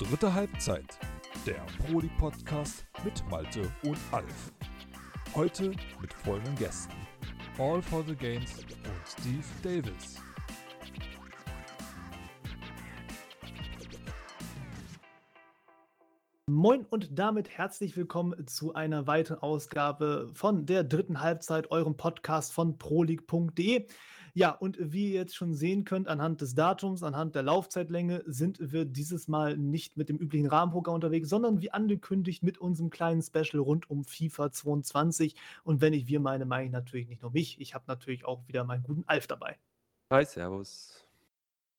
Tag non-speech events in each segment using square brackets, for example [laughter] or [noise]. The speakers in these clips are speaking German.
Dritte Halbzeit, der Proli-Podcast mit Malte und Alf. Heute mit folgenden Gästen: All for the Games und Steve Davis. Moin und damit herzlich willkommen zu einer weiteren Ausgabe von der dritten Halbzeit, eurem Podcast von proleague.de. Ja, und wie ihr jetzt schon sehen könnt, anhand des Datums, anhand der Laufzeitlänge, sind wir dieses Mal nicht mit dem üblichen Rahmenprogramm unterwegs, sondern wie angekündigt mit unserem kleinen Special rund um FIFA 22. Und wenn ich wir meine, meine ich natürlich nicht nur mich, ich habe natürlich auch wieder meinen guten Alf dabei. Hi, Servus.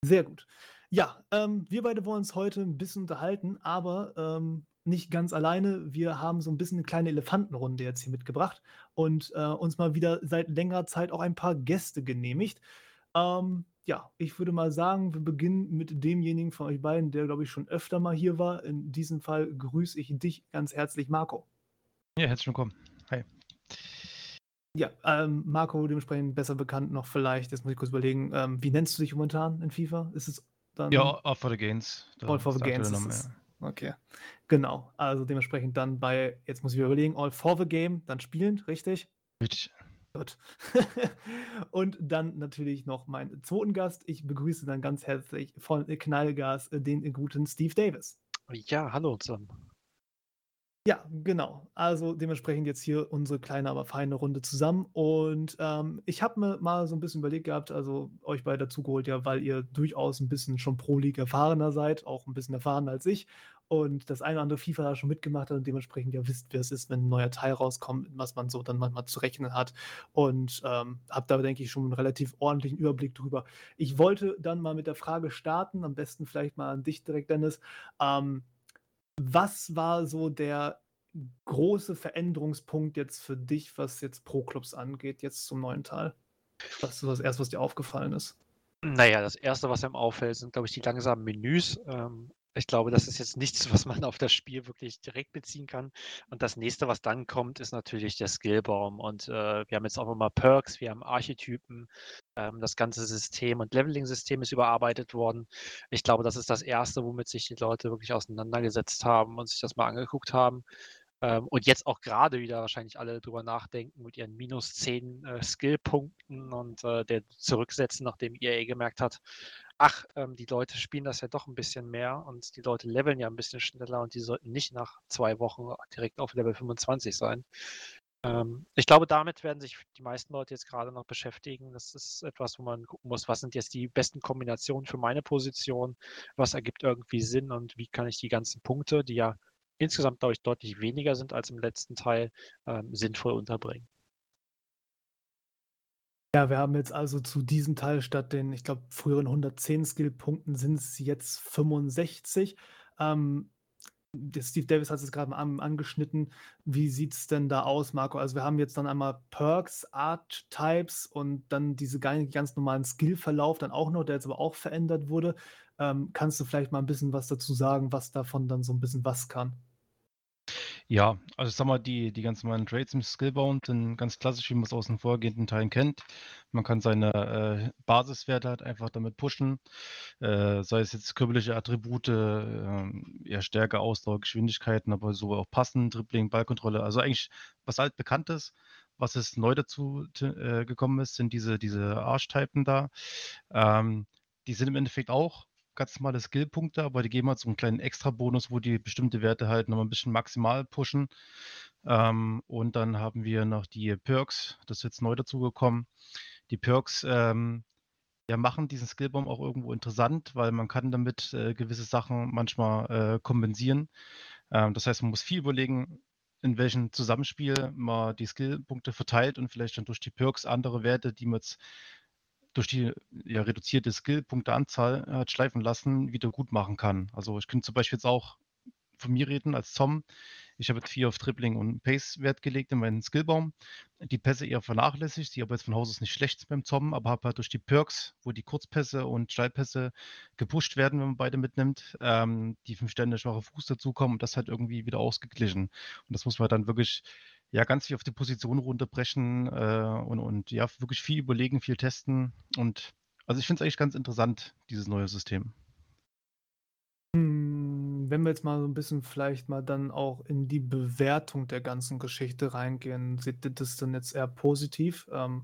Sehr gut. Ja, ähm, wir beide wollen uns heute ein bisschen unterhalten, aber ähm, nicht ganz alleine. Wir haben so ein bisschen eine kleine Elefantenrunde jetzt hier mitgebracht und äh, uns mal wieder seit längerer Zeit auch ein paar Gäste genehmigt. Ähm, ja, ich würde mal sagen, wir beginnen mit demjenigen von euch beiden, der, glaube ich, schon öfter mal hier war. In diesem Fall grüße ich dich ganz herzlich, Marco. Ja, herzlich willkommen. Hi. Ja, ähm, Marco, dementsprechend besser bekannt noch vielleicht, jetzt muss ich kurz überlegen, ähm, wie nennst du dich momentan in FIFA? Ist es dann. Ja, All for the Gains. All for the Gains. Ist es. Okay, genau. Also dementsprechend dann bei, jetzt muss ich mir überlegen, All for the Game, dann spielend, richtig? Richtig. Gut. [laughs] und dann natürlich noch meinen zweiten Gast. Ich begrüße dann ganz herzlich von Knallgas den guten Steve Davis. Ja, hallo zusammen. Ja, genau. Also dementsprechend jetzt hier unsere kleine, aber feine Runde zusammen. Und ähm, ich habe mir mal so ein bisschen überlegt gehabt, also euch beide dazugeholt, ja, weil ihr durchaus ein bisschen schon Pro League erfahrener seid, auch ein bisschen erfahrener als ich. Und das eine oder andere FIFA da schon mitgemacht hat und dementsprechend ja wisst, wie es ist, wenn ein neuer Teil rauskommt, was man so dann manchmal zu rechnen hat. Und ähm, habe da, denke ich, schon einen relativ ordentlichen Überblick drüber. Ich wollte dann mal mit der Frage starten, am besten vielleicht mal an dich direkt, Dennis. Ähm, was war so der große Veränderungspunkt jetzt für dich, was jetzt Pro-Clubs angeht, jetzt zum neuen Teil? Was ist das erste, was dir aufgefallen ist? Naja, das erste, was einem auffällt, sind, glaube ich, die langsamen Menüs. Ähm, ich glaube, das ist jetzt nichts, was man auf das Spiel wirklich direkt beziehen kann. Und das nächste, was dann kommt, ist natürlich der Skillbaum. Und äh, wir haben jetzt auch nochmal Perks, wir haben Archetypen, ähm, das ganze System und Leveling-System ist überarbeitet worden. Ich glaube, das ist das Erste, womit sich die Leute wirklich auseinandergesetzt haben und sich das mal angeguckt haben. Ähm, und jetzt auch gerade wieder wahrscheinlich alle drüber nachdenken mit ihren minus 10 äh, Skillpunkten und äh, der Zurücksetzen, nachdem EA gemerkt hat, ach, ähm, die Leute spielen das ja doch ein bisschen mehr und die Leute leveln ja ein bisschen schneller und die sollten nicht nach zwei Wochen direkt auf Level 25 sein. Ähm, ich glaube, damit werden sich die meisten Leute jetzt gerade noch beschäftigen. Das ist etwas, wo man gucken muss, was sind jetzt die besten Kombinationen für meine Position, was ergibt irgendwie Sinn und wie kann ich die ganzen Punkte, die ja insgesamt, glaube ich, deutlich weniger sind als im letzten Teil, ähm, sinnvoll unterbringen. Ja, wir haben jetzt also zu diesem Teil statt den, ich glaube, früheren 110 Skillpunkten sind es jetzt 65. Ähm, Steve Davis hat es gerade an, angeschnitten. Wie sieht es denn da aus, Marco? Also wir haben jetzt dann einmal Perks, Art-Types und dann diese ganz normalen Skill-Verlauf dann auch noch, der jetzt aber auch verändert wurde. Ähm, kannst du vielleicht mal ein bisschen was dazu sagen, was davon dann so ein bisschen was kann? Ja, also ich sag mal, die, die ganz normalen Trades im Skillbound sind ganz klassisch, wie man es aus den vorgehenden Teilen kennt. Man kann seine äh, Basiswerte halt einfach damit pushen, äh, sei es jetzt körperliche Attribute, äh, ja, Stärke, Ausdauer, Geschwindigkeiten, aber so auch Passen, Dribbling, Ballkontrolle. Also eigentlich was halt bekannt ist. Was es neu dazu äh, gekommen ist, sind diese, diese Arschtypen da. Ähm, die sind im Endeffekt auch ganz normale Skillpunkte, aber die geben halt so einen kleinen Extra-Bonus, wo die bestimmte Werte halt nochmal ein bisschen maximal pushen. Ähm, und dann haben wir noch die Perks, das ist jetzt neu dazugekommen. Die Perks ähm, ja, machen diesen Skillbaum auch irgendwo interessant, weil man kann damit äh, gewisse Sachen manchmal äh, kompensieren. Ähm, das heißt, man muss viel überlegen, in welchem Zusammenspiel man die Skillpunkte verteilt und vielleicht dann durch die Perks andere Werte, die man jetzt durch die ja, reduzierte Skillpunkteanzahl hat äh, schleifen lassen, wieder gut machen kann. Also ich könnte zum Beispiel jetzt auch von mir reden als Zom. Ich habe jetzt vier auf Dribbling und Pace Wert gelegt in meinen Skillbaum. Die Pässe eher vernachlässigt, die aber jetzt von Haus aus nicht schlecht beim Zom, aber habe halt durch die Perks, wo die Kurzpässe und Steilpässe gepusht werden, wenn man beide mitnimmt, ähm, die fünf Stände schwache Fuß dazukommen und das hat irgendwie wieder ausgeglichen. Und das muss man dann wirklich ja, ganz viel auf die Position runterbrechen äh, und, und ja, wirklich viel überlegen, viel testen. Und also ich finde es eigentlich ganz interessant, dieses neue System. Hm, wenn wir jetzt mal so ein bisschen vielleicht mal dann auch in die Bewertung der ganzen Geschichte reingehen, seht ihr das denn jetzt eher positiv? Ähm,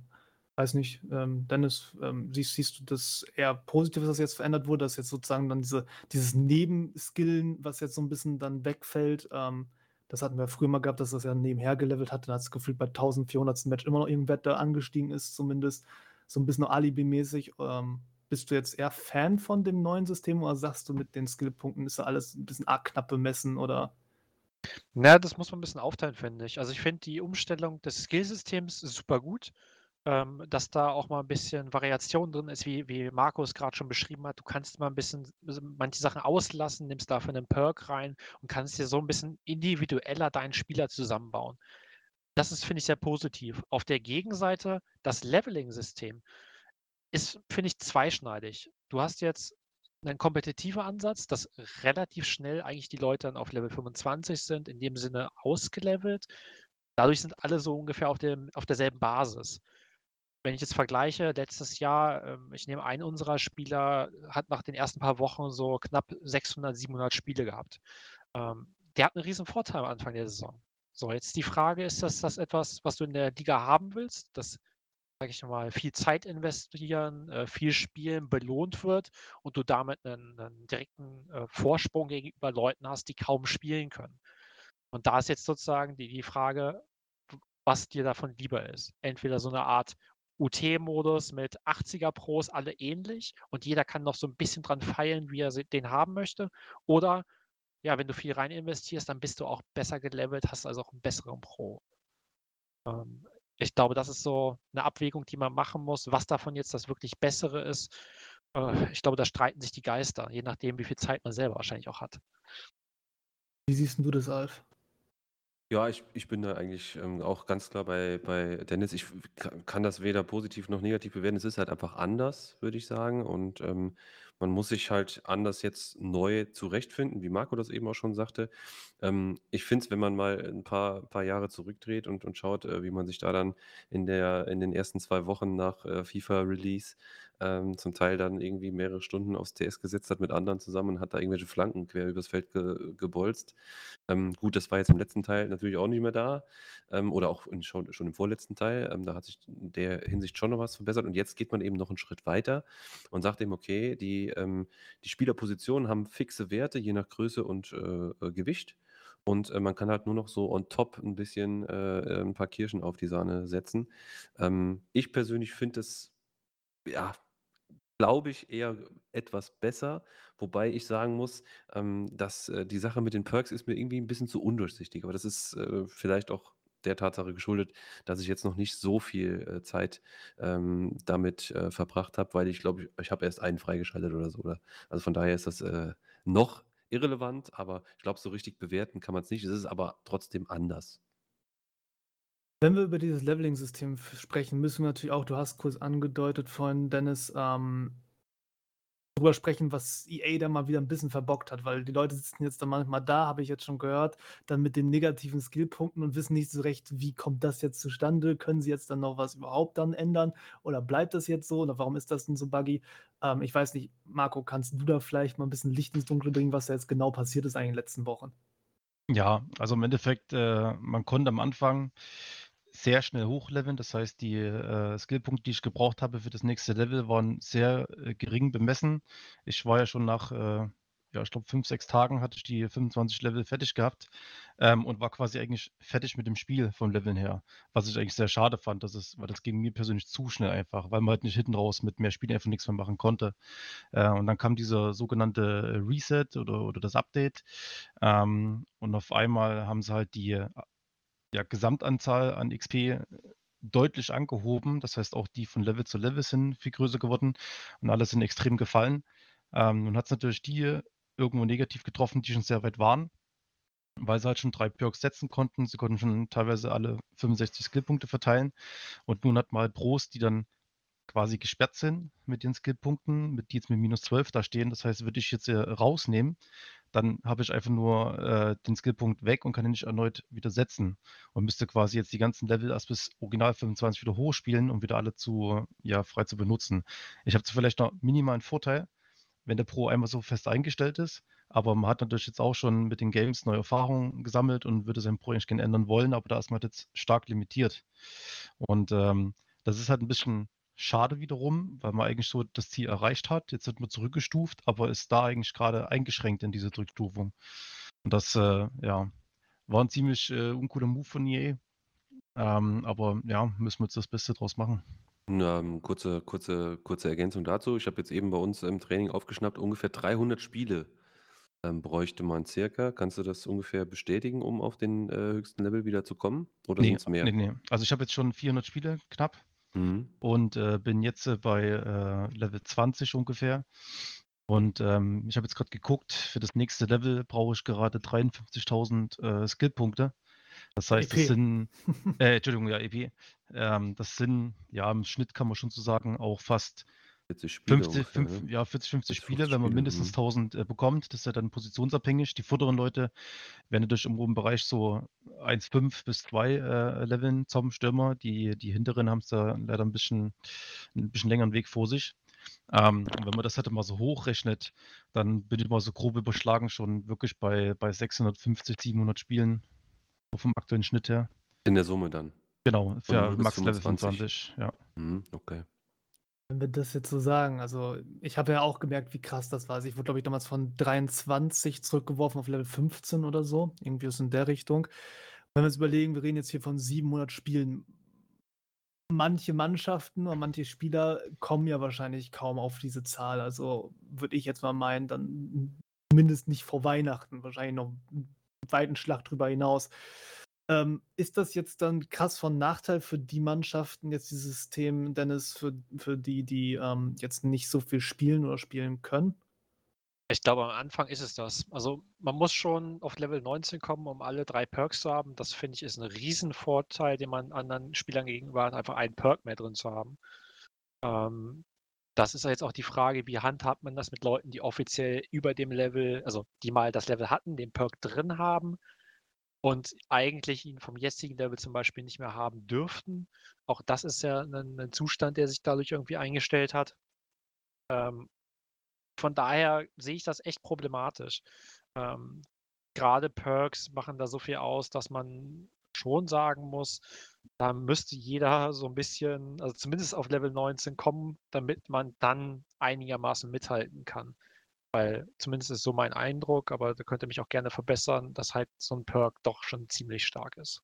weiß nicht, ähm, Dennis, ähm, siehst, siehst du das eher positiv, das jetzt verändert wurde, dass jetzt sozusagen dann diese, dieses Nebenskillen, was jetzt so ein bisschen dann wegfällt, ähm, das hatten wir früher mal gehabt, dass das ja nebenher gelevelt hat, dann hat es gefühlt bei 1400. Match immer noch irgendwer da angestiegen ist, zumindest so ein bisschen Alibi-mäßig. Ähm, bist du jetzt eher Fan von dem neuen System oder sagst du, mit den Skillpunkten ist ja alles ein bisschen arg knapp bemessen oder? Na, das muss man ein bisschen aufteilen, finde ich. Also ich finde die Umstellung des Skillsystems super gut, ähm, dass da auch mal ein bisschen Variation drin ist, wie, wie Markus gerade schon beschrieben hat. Du kannst mal ein bisschen manche Sachen auslassen, nimmst dafür einen Perk rein und kannst dir so ein bisschen individueller deinen Spieler zusammenbauen. Das ist, finde ich, sehr positiv. Auf der Gegenseite das Leveling-System ist, finde ich, zweischneidig. Du hast jetzt einen kompetitiven Ansatz, dass relativ schnell eigentlich die Leute dann auf Level 25 sind, in dem Sinne ausgelevelt. Dadurch sind alle so ungefähr auf, dem, auf derselben Basis. Wenn ich jetzt vergleiche, letztes Jahr, ähm, ich nehme einen unserer Spieler, hat nach den ersten paar Wochen so knapp 600, 700 Spiele gehabt. Ähm, der hat einen riesen Vorteil am Anfang der Saison. So, jetzt die Frage, ist das, das etwas, was du in der Liga haben willst? Das sage ich mal, viel Zeit investieren, äh, viel spielen belohnt wird und du damit einen, einen direkten äh, Vorsprung gegenüber Leuten hast, die kaum spielen können. Und da ist jetzt sozusagen die, die Frage, was dir davon lieber ist. Entweder so eine Art UT-Modus mit 80er Pros, alle ähnlich und jeder kann noch so ein bisschen dran feilen, wie er den haben möchte. Oder ja, wenn du viel rein investierst, dann bist du auch besser gelevelt, hast also auch einen besseren Pro. Ähm, ich glaube, das ist so eine Abwägung, die man machen muss, was davon jetzt das wirklich Bessere ist. Äh, ich glaube, da streiten sich die Geister, je nachdem, wie viel Zeit man selber wahrscheinlich auch hat. Wie siehst du das, Alf? Ja, ich, ich bin da eigentlich ähm, auch ganz klar bei, bei Dennis. Ich kann das weder positiv noch negativ bewerten. Es ist halt einfach anders, würde ich sagen. Und ähm, man muss sich halt anders jetzt neu zurechtfinden, wie Marco das eben auch schon sagte. Ähm, ich finde es, wenn man mal ein paar, paar Jahre zurückdreht und, und schaut, äh, wie man sich da dann in, der, in den ersten zwei Wochen nach äh, FIFA-Release ähm, zum Teil dann irgendwie mehrere Stunden aufs TS gesetzt hat mit anderen zusammen und hat da irgendwelche Flanken quer übers Feld ge gebolzt. Ähm, gut, das war jetzt im letzten Teil natürlich auch nicht mehr da ähm, oder auch in, schon, schon im vorletzten Teil. Ähm, da hat sich in der Hinsicht schon noch was verbessert und jetzt geht man eben noch einen Schritt weiter und sagt eben, okay, die, ähm, die Spielerpositionen haben fixe Werte je nach Größe und äh, äh Gewicht. Und äh, man kann halt nur noch so on top ein bisschen äh, ein paar Kirschen auf die Sahne setzen. Ähm, ich persönlich finde es ja glaube ich, eher etwas besser, wobei ich sagen muss, ähm, dass äh, die Sache mit den Perks ist mir irgendwie ein bisschen zu undurchsichtig. Aber das ist äh, vielleicht auch der Tatsache geschuldet, dass ich jetzt noch nicht so viel äh, Zeit ähm, damit äh, verbracht habe, weil ich glaube, ich, ich habe erst einen freigeschaltet oder so. Oder? Also von daher ist das äh, noch irrelevant, aber ich glaube, so richtig bewerten kann man es nicht. Es ist aber trotzdem anders. Wenn wir über dieses Leveling-System sprechen, müssen wir natürlich auch, du hast kurz angedeutet vorhin, Dennis, ähm, darüber sprechen, was EA da mal wieder ein bisschen verbockt hat, weil die Leute sitzen jetzt dann manchmal da, habe ich jetzt schon gehört, dann mit den negativen Skillpunkten und wissen nicht so recht, wie kommt das jetzt zustande? Können sie jetzt dann noch was überhaupt dann ändern? Oder bleibt das jetzt so? Oder warum ist das denn so buggy? Ähm, ich weiß nicht, Marco, kannst du da vielleicht mal ein bisschen Licht ins Dunkle bringen, was da jetzt genau passiert ist eigentlich in den letzten Wochen? Ja, also im Endeffekt, äh, man konnte am Anfang sehr schnell hochleveln. Das heißt, die äh, Skillpunkte, die ich gebraucht habe für das nächste Level, waren sehr äh, gering bemessen. Ich war ja schon nach, äh, ja, ich glaube, fünf, sechs Tagen hatte ich die 25 Level fertig gehabt ähm, und war quasi eigentlich fertig mit dem Spiel vom Leveln her. Was ich eigentlich sehr schade fand, dass es, weil das ging mir persönlich zu schnell einfach, weil man halt nicht hinten raus mit mehr Spielen einfach nichts mehr machen konnte. Äh, und dann kam dieser sogenannte Reset oder, oder das Update. Ähm, und auf einmal haben sie halt die ja, Gesamtanzahl an XP deutlich angehoben. Das heißt, auch die von Level zu Level sind viel größer geworden und alle sind extrem gefallen. Ähm, nun hat es natürlich die irgendwo negativ getroffen, die schon sehr weit waren, weil sie halt schon drei Perks setzen konnten. Sie konnten schon teilweise alle 65 Skillpunkte verteilen. Und nun hat halt Pros, die dann quasi gesperrt sind mit den Skillpunkten, mit die jetzt mit minus 12 da stehen. Das heißt, würde ich jetzt äh, rausnehmen, dann habe ich einfach nur äh, den Skillpunkt weg und kann ihn nicht erneut wieder setzen und müsste quasi jetzt die ganzen Level erst bis Original 25 wieder hochspielen, um wieder alle zu, ja, frei zu benutzen. Ich habe vielleicht noch minimalen Vorteil, wenn der Pro einmal so fest eingestellt ist. Aber man hat natürlich jetzt auch schon mit den Games neue Erfahrungen gesammelt und würde sein Pro eigentlich gerne ändern wollen, aber da ist man jetzt stark limitiert. Und ähm, das ist halt ein bisschen schade wiederum, weil man eigentlich so das Ziel erreicht hat. Jetzt wird man zurückgestuft, aber ist da eigentlich gerade eingeschränkt in diese Rückstufung. Und das, äh, ja, war ein ziemlich äh, uncooler Move von EA. Ähm, aber ja, müssen wir jetzt das Beste draus machen. Ähm, kurze, kurze, kurze Ergänzung dazu. Ich habe jetzt eben bei uns im Training aufgeschnappt, ungefähr 300 Spiele ähm, bräuchte man circa. Kannst du das ungefähr bestätigen, um auf den äh, höchsten Level wieder zu kommen? Oder Nee, sind es mehr? nee, nee. Also ich habe jetzt schon 400 Spiele knapp Mhm. und äh, bin jetzt äh, bei äh, Level 20 ungefähr. Und ähm, ich habe jetzt gerade geguckt, für das nächste Level brauche ich gerade 53.000 äh, Skillpunkte. Das heißt, das EP. sind, [laughs] äh, Entschuldigung, ja, EP. Ähm, das sind, ja, im Schnitt kann man schon so sagen, auch fast 40 Spiele 50, ungefähr, fünf, ne? ja, 40, 50 40, Spiele, 50 wenn man Spiele, mindestens mhm. 1000 äh, bekommt. Das ist ja dann positionsabhängig. Die vorderen Leute werden natürlich im oberen Bereich so 1,5 bis 2 äh, leveln zum Stürmer. Die, die hinteren haben es da leider ein bisschen, ein bisschen längeren Weg vor sich. Ähm, und wenn man das halt mal so hochrechnet, dann bin ich mal so grob überschlagen schon wirklich bei, bei 650, 700 Spielen so vom aktuellen Schnitt her. In der Summe dann. Genau, für 0 bis Max Level 25. 25, ja. Mhm, okay. Wenn wir das jetzt so sagen, also ich habe ja auch gemerkt, wie krass das war. Also ich wurde, glaube ich, damals von 23 zurückgeworfen auf Level 15 oder so. Irgendwie ist in der Richtung. Wenn wir uns überlegen, wir reden jetzt hier von 700 Spielen. Manche Mannschaften und manche Spieler kommen ja wahrscheinlich kaum auf diese Zahl. Also würde ich jetzt mal meinen, dann zumindest nicht vor Weihnachten, wahrscheinlich noch einen weiten Schlag drüber hinaus. Ähm, ist das jetzt dann krass von Nachteil für die Mannschaften, jetzt dieses System, Dennis, für, für die, die ähm, jetzt nicht so viel spielen oder spielen können? Ich glaube, am Anfang ist es das. Also man muss schon auf Level 19 kommen, um alle drei Perks zu haben. Das finde ich ist ein Riesenvorteil, den man anderen Spielern gegenüber hat, einfach einen Perk mehr drin zu haben. Ähm, das ist ja jetzt auch die Frage, wie handhabt man das mit Leuten, die offiziell über dem Level, also die mal das Level hatten, den Perk drin haben und eigentlich ihn vom jetzigen Level zum Beispiel nicht mehr haben dürften. Auch das ist ja ein, ein Zustand, der sich dadurch irgendwie eingestellt hat. Ähm, von daher sehe ich das echt problematisch. Ähm, Gerade Perks machen da so viel aus, dass man schon sagen muss, da müsste jeder so ein bisschen, also zumindest auf Level 19 kommen, damit man dann einigermaßen mithalten kann. Weil zumindest ist so mein Eindruck, aber da könnt ihr mich auch gerne verbessern, dass halt so ein Perk doch schon ziemlich stark ist.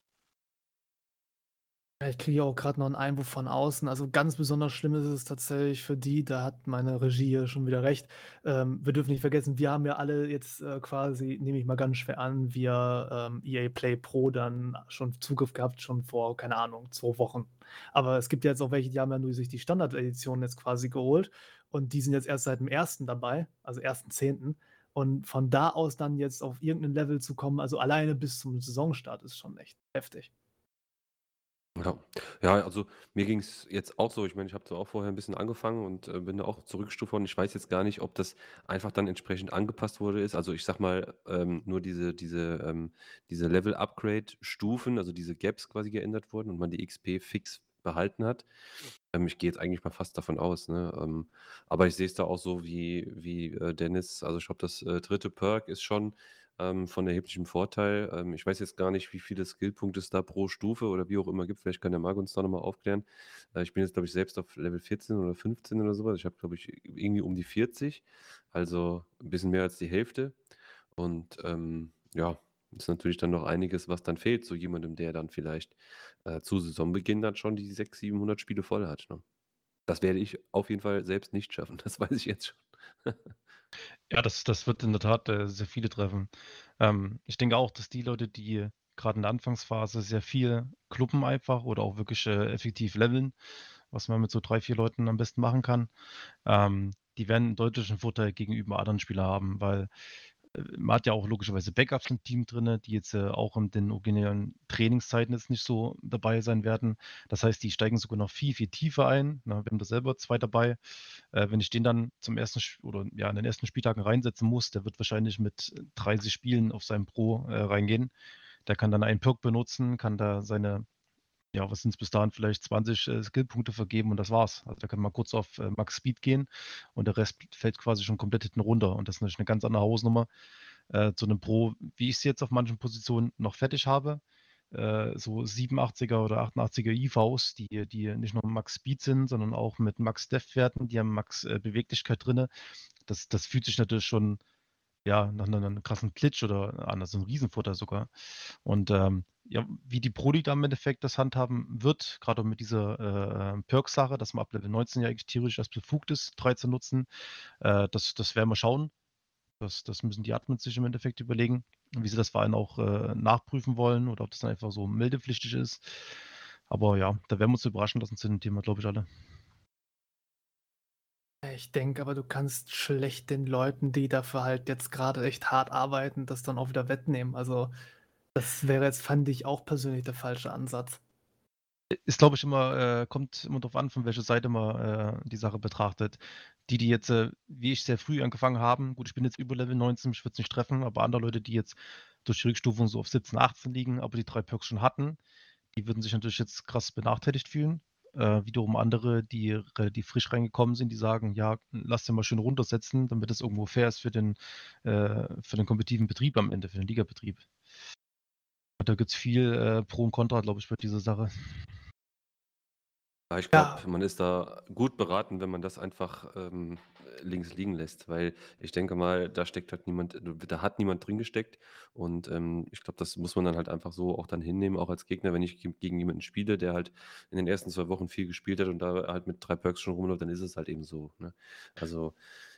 Ich kriege auch gerade noch einen Einwurf von außen. Also ganz besonders schlimm ist es tatsächlich für die, da hat meine Regie hier schon wieder recht. Ähm, wir dürfen nicht vergessen, wir haben ja alle jetzt äh, quasi, nehme ich mal ganz schwer an, via ähm, EA Play Pro dann schon Zugriff gehabt, schon vor, keine Ahnung, zwei Wochen. Aber es gibt ja jetzt auch welche, die haben ja nur sich die Standard-Edition jetzt quasi geholt und die sind jetzt erst seit dem ersten dabei, also 1.10. Und von da aus dann jetzt auf irgendein Level zu kommen, also alleine bis zum Saisonstart, ist schon echt heftig. Ja. Ja, also mir ging es jetzt auch so. Ich meine, ich habe zwar auch vorher ein bisschen angefangen und äh, bin da auch zurückgestuft worden. Ich weiß jetzt gar nicht, ob das einfach dann entsprechend angepasst wurde ist. Also ich sag mal, ähm, nur diese, diese, ähm, diese Level-Upgrade-Stufen, also diese Gaps quasi geändert wurden und man die XP fix behalten hat. Ähm, ich gehe jetzt eigentlich mal fast davon aus, ne? Ähm, aber ich sehe es da auch so wie, wie äh, Dennis. Also ich glaube, das äh, dritte Perk ist schon ähm, von erheblichem Vorteil. Ähm, ich weiß jetzt gar nicht, wie viele Skillpunkte es da pro Stufe oder wie auch immer gibt. Vielleicht kann der Marc uns da nochmal aufklären. Äh, ich bin jetzt, glaube ich, selbst auf Level 14 oder 15 oder sowas. Ich habe, glaube ich, irgendwie um die 40. Also ein bisschen mehr als die Hälfte. Und ähm, ja, ist natürlich dann noch einiges, was dann fehlt zu jemandem, der dann vielleicht äh, zu Saisonbeginn dann schon die 600, 700 Spiele voll hat. Ne? Das werde ich auf jeden Fall selbst nicht schaffen. [laughs] Das weiß ich jetzt schon. Ja, das, das wird in der Tat äh, sehr viele treffen. Ähm, ich denke auch, dass die Leute, die gerade in der Anfangsphase sehr viel kluppen einfach oder auch wirklich äh, effektiv leveln, was man mit so drei, vier Leuten am besten machen kann, ähm, die werden einen deutlichen Vorteil gegenüber anderen Spielern haben, weil man hat ja auch logischerweise Backups im Team drin, die jetzt äh, auch in den originären Trainingszeiten jetzt nicht so dabei sein werden. Das heißt, die steigen sogar noch viel, viel tiefer ein. Na, wir haben da selber zwei dabei. Äh, wenn ich den dann zum ersten oder ja in den ersten Spieltagen reinsetzen muss, der wird wahrscheinlich mit 30 Spielen auf seinem Pro äh, reingehen. Der kann dann einen Perk benutzen, kann da seine ja, was sind es bis dahin, vielleicht 20 äh, Skillpunkte vergeben und das war's. Also da kann man kurz auf äh, Max Speed gehen und der Rest fällt quasi schon komplett hinten runter. Und das ist natürlich eine ganz andere Hausnummer äh, zu einem Pro, wie ich es jetzt auf manchen Positionen noch fertig habe. Äh, so 87er oder 88er IVs, die, die nicht nur Max Speed sind, sondern auch mit Max Depth-Werten, die haben Max äh, Beweglichkeit drin. Das, das fühlt sich natürlich schon ja, nach einem krassen Glitch oder an, so ein Riesenfutter sogar. Und ähm, ja, wie die Prodi da im Endeffekt das handhaben wird, gerade mit dieser äh, Perk-Sache, dass man ab Level 19 ja eigentlich theoretisch erst befugt ist, 3 zu nutzen, äh, das, das werden wir schauen. Das, das müssen die Admins sich im Endeffekt überlegen, wie sie das vor allem auch äh, nachprüfen wollen oder ob das dann einfach so meldepflichtig ist. Aber ja, da werden wir uns überraschen lassen zu dem Thema, glaube ich, alle. Ich denke aber, du kannst schlecht den Leuten, die dafür halt jetzt gerade echt hart arbeiten, das dann auch wieder wettnehmen. Also, das wäre jetzt, fand ich, auch persönlich der falsche Ansatz. Ist, glaube ich, immer, äh, kommt immer darauf an, von welcher Seite man äh, die Sache betrachtet. Die, die jetzt, äh, wie ich sehr früh angefangen haben, gut, ich bin jetzt über Level 19, ich würde es nicht treffen, aber andere Leute, die jetzt durch die Rückstufung so auf 17, 18 liegen, aber die drei Perks schon hatten, die würden sich natürlich jetzt krass benachteiligt fühlen. Äh, wiederum andere, die relativ frisch reingekommen sind, die sagen, ja, lass den mal schön runtersetzen, damit es irgendwo fair ist für den, äh, für den kompetitiven Betrieb am Ende, für den Ligabetrieb. Da gibt es viel äh, Pro und Contra, glaube ich, für diese Sache. Ja, ich glaube, Ja. man ist da gut beraten, wenn man das einfach ähm, links liegen lässt, weil ich denke mal, da steckt halt niemand, da hat niemand drin gesteckt und ähm, ich glaube, das muss man dann halt einfach so auch dann hinnehmen, auch als Gegner, wenn ich gegen jemanden spiele, der halt in den ersten zwei Wochen viel gespielt hat und da halt mit drei Perks schon rumläuft, dann ist es halt eben so. Ne? Also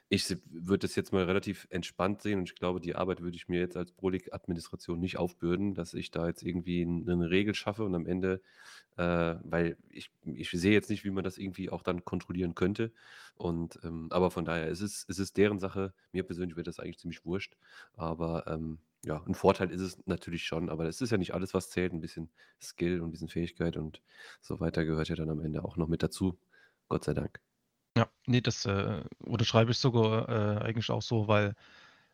ich würde das jetzt mal relativ entspannt sehen und ich glaube, die Arbeit würde ich mir jetzt als Pro League-Administration nicht aufbürden, dass ich da jetzt irgendwie eine Regel schaffe und am Ende, äh, weil ich, ich sehe jetzt nicht, wie man das irgendwie auch dann kontrollieren könnte. Und ähm, aber von daher es ist es deren Sache. Mir persönlich wäre das eigentlich ziemlich wurscht. Aber ähm, ja, ein Vorteil ist es natürlich schon, aber es ist ja nicht alles, was zählt. Ein bisschen Skill und ein bisschen Fähigkeit und so weiter gehört ja dann am Ende auch noch mit dazu. Gott sei Dank. Ja, ne, das, äh, unterschreibe ich sogar, äh, eigentlich auch so, weil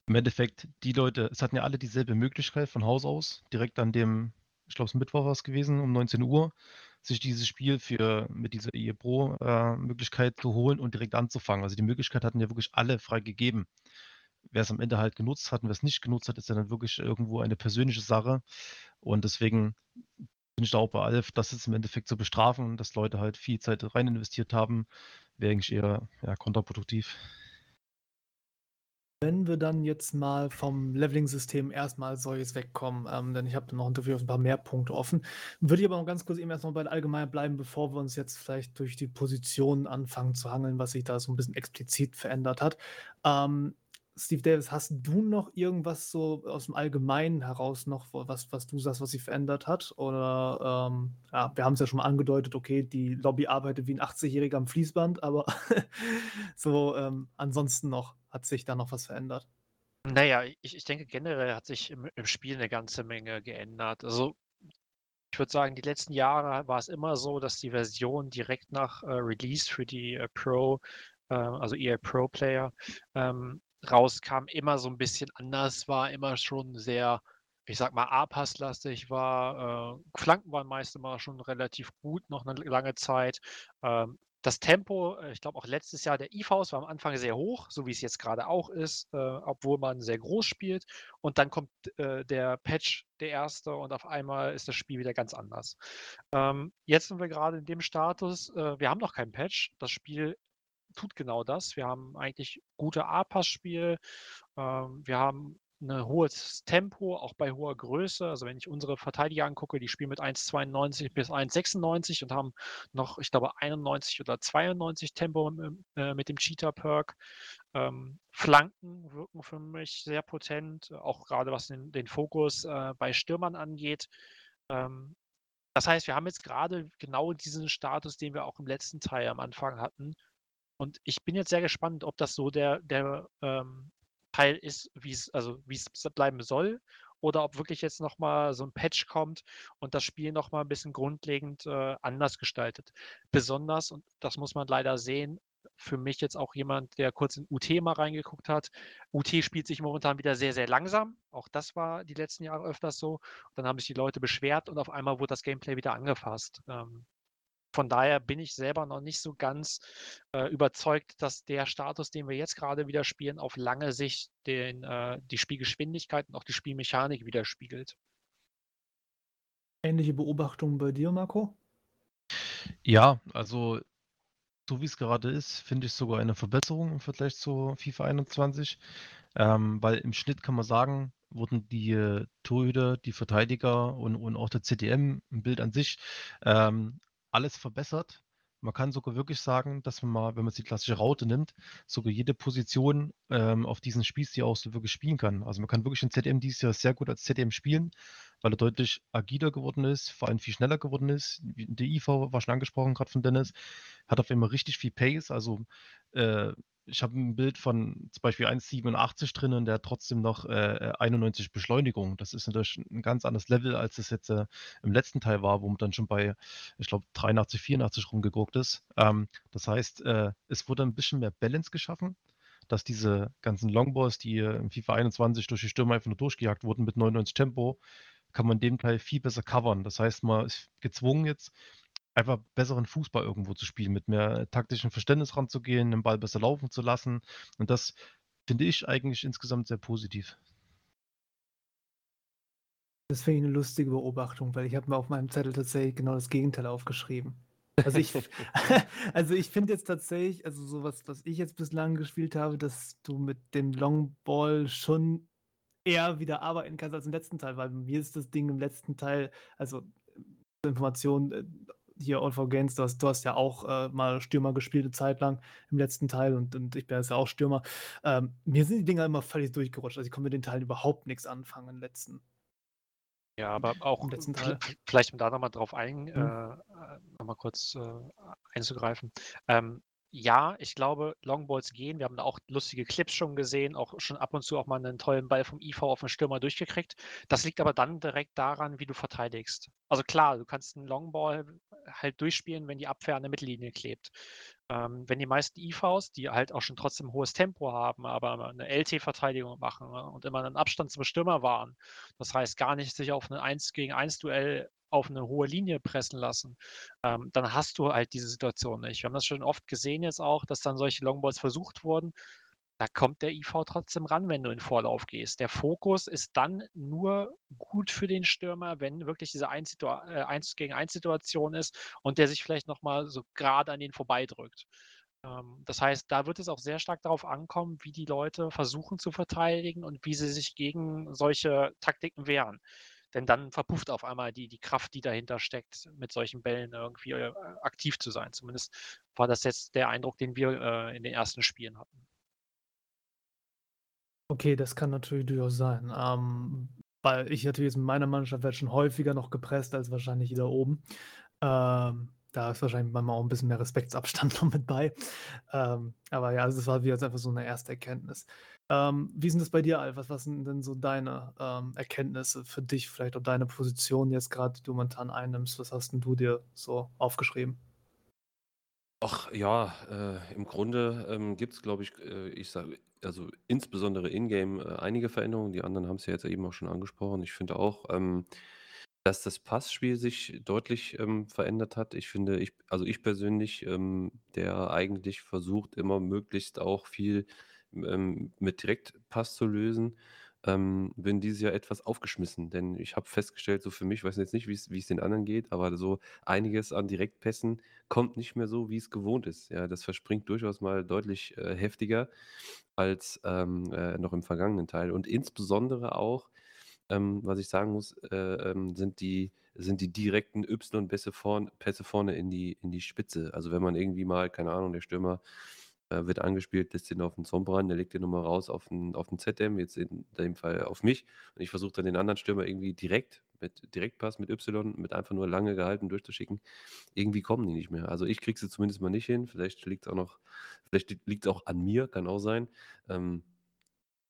im Endeffekt die Leute es hatten ja alle dieselbe Möglichkeit von Haus aus, direkt an dem ich glaube, es Mittwoch war es gewesen, um 19 Uhr, sich dieses Spiel für mit dieser EA Pro, äh, Möglichkeit zu holen und direkt anzufangen. Also, die Möglichkeit hatten ja wirklich alle frei gegeben. Wer es am Ende halt genutzt hat und wer es nicht genutzt hat, ist ja dann wirklich irgendwo eine persönliche Sache. Und deswegen da auch bei Alf, das ist im Endeffekt zu bestrafen, dass Leute halt viel Zeit rein investiert haben, wäre eigentlich eher ja, kontraproduktiv. Wenn wir dann jetzt mal vom Leveling-System erstmal solches wegkommen, ähm, denn ich habe noch ein paar mehr Punkte offen, würde ich aber noch ganz kurz eben erstmal bei allgemein bleiben, bevor wir uns jetzt vielleicht durch die Positionen anfangen zu hangeln, was sich da so ein bisschen explizit verändert hat. Ähm, Steve Davis, hast du noch irgendwas so aus dem Allgemeinen heraus noch, was, was du sagst, was sich verändert hat? Oder ähm, ja, wir haben es ja schon mal angedeutet, okay, die Lobby arbeitet wie ein 80-Jähriger am Fließband, aber [laughs] so ähm, ansonsten noch, hat sich da noch was verändert? Naja, ich, ich denke generell hat sich im, im Spiel eine ganze Menge geändert. Also ich würde sagen, die letzten Jahre war es immer so, dass die Version direkt nach äh, Release für die äh, Pro, äh, also EA Pro Player, ähm, rauskam, immer so ein bisschen anders war, immer schon sehr, ich sag mal, A-Pass-lastig war. Äh, Flanken waren meist immer schon relativ gut, noch eine lange Zeit. Ähm, das Tempo, äh, ich glaube auch letztes Jahr der IVs war am Anfang sehr hoch, so wie es jetzt gerade auch ist, äh, obwohl man sehr groß spielt. Und dann kommt äh, der Patch, der erste, und auf einmal ist das Spiel wieder ganz anders. Ähm, jetzt sind wir gerade in dem Status, äh, wir haben noch keinen Patch. Das Spiel tut genau das. Wir haben eigentlich gute A-Pass-Spiel. Ähm, wir haben ein hohes Tempo, auch bei hoher Größe. Also wenn ich unsere Verteidiger angucke, die spielen mit 1,92 bis 1,96 und haben noch, ich glaube, 91 oder 92 Tempo äh, mit dem Cheetah-Perk. Ähm, Flanken wirken für mich sehr potent, auch gerade was den, den Fokus äh, bei Stürmern angeht. Ähm, das heißt, wir haben jetzt gerade genau diesen Status, den wir auch im letzten Teil am Anfang hatten. Und ich bin jetzt sehr gespannt, ob das so der, der ähm, Teil ist, wie es, also bleiben soll, oder ob wirklich jetzt nochmal so ein Patch kommt und das Spiel nochmal ein bisschen grundlegend äh, anders gestaltet. Besonders, und das muss man leider sehen, für mich jetzt auch jemand, der kurz in UT mal reingeguckt hat. UT spielt sich momentan wieder sehr, sehr langsam. Auch das war die letzten Jahre öfters so. Dann haben sich die Leute beschwert und auf einmal wurde das Gameplay wieder angefasst. Ähm, von daher bin ich selber noch nicht so ganz äh, überzeugt, dass der Status, den wir jetzt gerade wieder spielen, auf lange Sicht den, äh, die Spielgeschwindigkeit und auch die Spielmechanik widerspiegelt. Ähnliche Beobachtungen bei dir, Marco? Ja, also so wie es gerade ist, finde ich sogar eine Verbesserung im Vergleich zu FIFA 21, ähm, weil im Schnitt kann man sagen, wurden die Torhüter, die Verteidiger und, und auch der CDM im Bild an sich ähm, alles verbessert. Man kann sogar wirklich sagen, dass man mal, wenn man die klassische Raute nimmt, sogar jede Position ähm, auf diesen Spießstil auch so wirklich spielen kann. Also man kann wirklich den ZDM dieses Jahr sehr gut als ZDM spielen, weil er deutlich agiler geworden ist, vor allem viel schneller geworden ist. Der IV war schon angesprochen, gerade von Dennis, hat auf einmal richtig viel Pace. Also äh, ich habe ein Bild von zum Beispiel 1,87 drin und der hat trotzdem noch äh, 91 Beschleunigung. Das ist natürlich ein ganz anderes Level, als es jetzt äh, im letzten Teil war, wo man dann schon bei, ich glaube, 83, 84 rumgeguckt ist. Ähm, das heißt, äh, es wurde ein bisschen mehr Balance geschaffen, dass diese ganzen Longballs, die im FIFA 21 durch die Stürme einfach nur durchgejagt wurden mit 99 Tempo, kann man in dem Teil viel besser covern. Das heißt, man ist gezwungen jetzt, einfach besseren Fußball irgendwo zu spielen, mit mehr taktischem Verständnis ranzugehen, den Ball besser laufen zu lassen. Und das finde ich eigentlich insgesamt sehr positiv. Das finde ich eine lustige Beobachtung, weil ich habe mir auf meinem Zettel tatsächlich genau das Gegenteil aufgeschrieben. Also ich, [laughs] also ich finde jetzt tatsächlich, also sowas, was ich jetzt bislang gespielt habe, dass du mit dem Longball schon eher wieder arbeiten kannst als im letzten Teil, weil mir ist das Ding im letzten Teil, also Information, äh, hier All for Games, du hast, du hast ja auch äh, mal Stürmer gespielt eine Zeit lang im letzten Teil und, und ich bin jetzt ja auch Stürmer. Ähm, mir sind die Dinger immer völlig durchgerutscht. Also ich konnte mit den Teilen überhaupt nichts anfangen im letzten. Ja, aber auch Im letzten Teil. vielleicht um da nochmal drauf ein, Mhm. äh, nochmal kurz äh, einzugreifen. Ähm, ja, ich glaube, Longballs gehen. Wir haben da auch lustige Clips schon gesehen, auch schon ab und zu auch mal einen tollen Ball vom IV auf den Stürmer durchgekriegt. Das liegt aber dann direkt daran, wie du verteidigst. Also klar, du kannst einen Longball halt durchspielen, wenn die Abwehr an der Mittellinie klebt. Ähm, wenn die meisten IVs, die halt auch schon trotzdem hohes Tempo haben, aber eine LT-Verteidigung machen ne, und immer einen Abstand zum Stürmer wahren, das heißt gar nicht sich auf ein 1 gegen 1 Duell auf eine hohe Linie pressen lassen, ähm, dann hast du halt diese Situation nicht. Wir haben das schon oft gesehen jetzt auch, dass dann solche Longballs versucht wurden. Da kommt der IV trotzdem ran, wenn du in Vorlauf gehst. Der Fokus ist dann nur gut für den Stürmer, wenn wirklich diese 1, äh, 1 gegen 1 Situation ist und der sich vielleicht nochmal so gerade an den vorbeidrückt. Ähm, das heißt, da wird es auch sehr stark darauf ankommen, wie die Leute versuchen zu verteidigen und wie sie sich gegen solche Taktiken wehren. Denn dann verpufft auf einmal die, die Kraft, die dahinter steckt, mit solchen Bällen irgendwie äh, aktiv zu sein. Zumindest war das jetzt der Eindruck, den wir äh, in den ersten Spielen hatten. Okay, das kann natürlich durchaus sein. Ähm, weil ich natürlich in meiner Mannschaft werde schon häufiger noch gepresst als wahrscheinlich da oben. Ähm, da ist wahrscheinlich manchmal auch ein bisschen mehr Respektsabstand [laughs] noch mit bei. Ähm, aber ja, also das war wie jetzt einfach so eine erste Erkenntnis. Ähm, wie sind das bei dir, Alf? Was, was sind denn so deine ähm, Erkenntnisse für dich, vielleicht auch deine Position jetzt gerade, die du momentan einnimmst? Was hast denn du dir so aufgeschrieben? Ach ja, äh, im Grunde ähm, gibt es, glaube ich, äh, ich sage, also insbesondere in-game äh, einige Veränderungen. Die anderen haben es ja jetzt eben auch schon angesprochen. Ich finde auch, ähm, dass das Passspiel sich deutlich ähm, verändert hat. Ich finde, ich, also ich persönlich, ähm, der eigentlich versucht, immer möglichst auch viel ähm, mit Direktpass zu lösen, ähm, bin dieses Jahr etwas aufgeschmissen, denn ich habe festgestellt, so für mich, weiß jetzt nicht, wie es den anderen geht, aber so einiges an Direktpässen kommt nicht mehr so, wie es gewohnt ist. Ja, das verspringt durchaus mal deutlich äh, heftiger als ähm, äh, noch im vergangenen Teil. Und insbesondere auch, ähm, was ich sagen muss, äh, ähm, sind die sind die direkten Y-Pässe vorn, Pässe vorne in die, in die Spitze. Also wenn man irgendwie mal, keine Ahnung, der Stürmer äh, wird angespielt, lässt den auf den Zombran, der legt den nochmal raus auf den, auf den ZM, jetzt in dem Fall auf mich. Und ich versuche dann den anderen Stürmer irgendwie direkt, mit Direktpass, mit Y, mit einfach nur lange gehalten durchzuschicken. Irgendwie kommen die nicht mehr. Also ich kriege sie zumindest mal nicht hin. Vielleicht liegt es auch noch, vielleicht liegt auch an mir, kann auch sein. Ähm,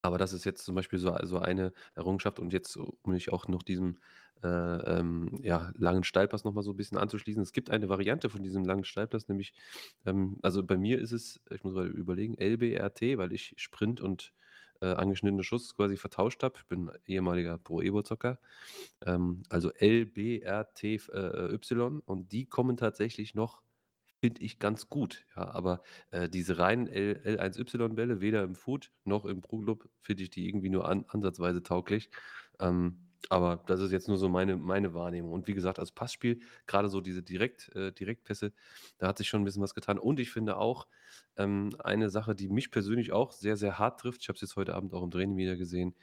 Aber das ist jetzt zum Beispiel so so eine Errungenschaft und jetzt, um mich auch noch diesem, äh, ähm, ja, langen Steilpass noch mal so 'n bisschen anzuschließen. Es gibt eine Variante von diesem langen Steilpass, nämlich, ähm also, bei mir ist es ich muss grade überlegen, LBRT, weil ich Sprint und, äh, angeschnittenen Schuss quasi vertauscht habe. Ich bin ehemaliger Pro Evo Zocker. Ähm, also LBRT f äh, und die kommen tatsächlich noch finde ich ganz gut, ja, aber, äh, diese reinen L L1Y-Bälle, weder im Foot noch im Pro Club finde ich die irgendwie nur an ansatzweise tauglich. Ähm, aber das ist jetzt nur so meine meine Wahrnehmung. Und wie gesagt, als Passspiel, grade so diese Direkt äh, Direktpässe, da hat sich schon 'n bisschen was getan. Und ich finde auch, ähm, eine Sache, die mich persönlich auch sehr, sehr hart trifft, ich habe es jetzt heute Abend auch im Training wieder gesehen,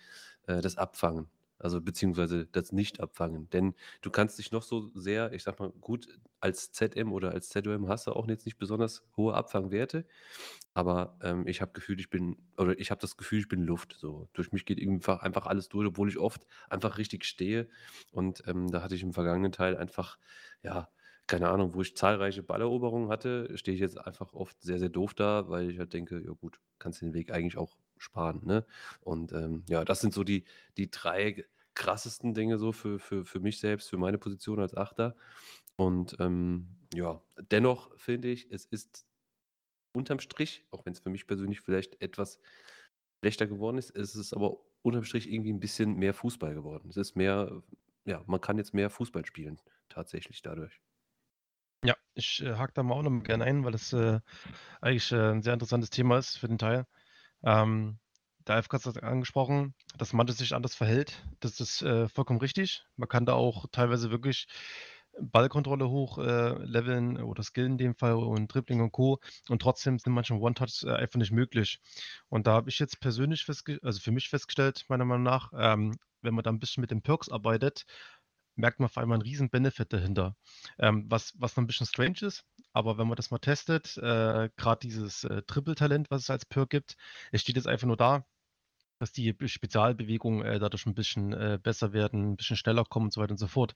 äh, das Abfangen. Also, beziehungsweise das Nicht-Abfangen. Denn du kannst dich noch so sehr ich sage mal, gut, als ZM oder als ZOM hast du auch jetzt nicht besonders hohe Abfangwerte, aber, ähm, ich habe Gefühl, ich bin oder ich habe das Gefühl, ich bin Luft so. Durch mich geht einfach einfach alles durch, obwohl ich oft einfach richtig stehe. Und, ähm, da hatte ich im vergangenen Teil einfach, ja, keine Ahnung, wo ich zahlreiche Balleroberungen hatte, stehe ich jetzt einfach oft sehr, sehr doof da, weil ich halt denke: „Ja gut, kannst den Weg eigentlich auch sparen“, ne? Und, ähm, ja, das sind so die die 3 g krassesten Dinge so für für für mich selbst, für meine Position als Achter. Und, ähm, ja, dennoch finde ich, es ist unterm Strich, auch wenn's für mich persönlich vielleicht etwas schlechter geworden ist, ist es aber unterm Strich irgendwie 'n bisschen mehr Fußball geworden. Es ist mehr ja, man kann jetzt mehr Fußball spielen tatsächlich dadurch. Ja, ich, äh, hake da mal auch noch gerne ein, weil das, äh, eigentlich, äh, 'n sehr interessantes Thema ist für den Teil. Ähm, der Alf hat's grad angesprochen, dass manche sich anders verhält. Das ist, äh, vollkommen richtig. Man kann da auch teilweise wirklich Ballkontrolle hoch, äh, leveln oder skillen in dem Fall und Dribbling und Co. Und trotzdem sind manche One-Touches, äh, einfach nicht möglich. Und da habe ich jetzt persönlich also, für mich festgestellt, meiner Meinung nach, ähm, wenn man da 'n bisschen mit den Perks arbeitet, merkt man auf einmal 'n riesen Benefit dahinter. Ähm, was was noch 'n bisschen strange ist, aber wenn man das mal testet, äh, grad dieses, äh, Trippeltalent, was es als Perk gibt, es steht jetzt einfach nur da, dass die Be Spezialbewegungen, äh, dadurch 'n bisschen, äh, besser werden, 'n bisschen schneller kommen und so weiter und so fort.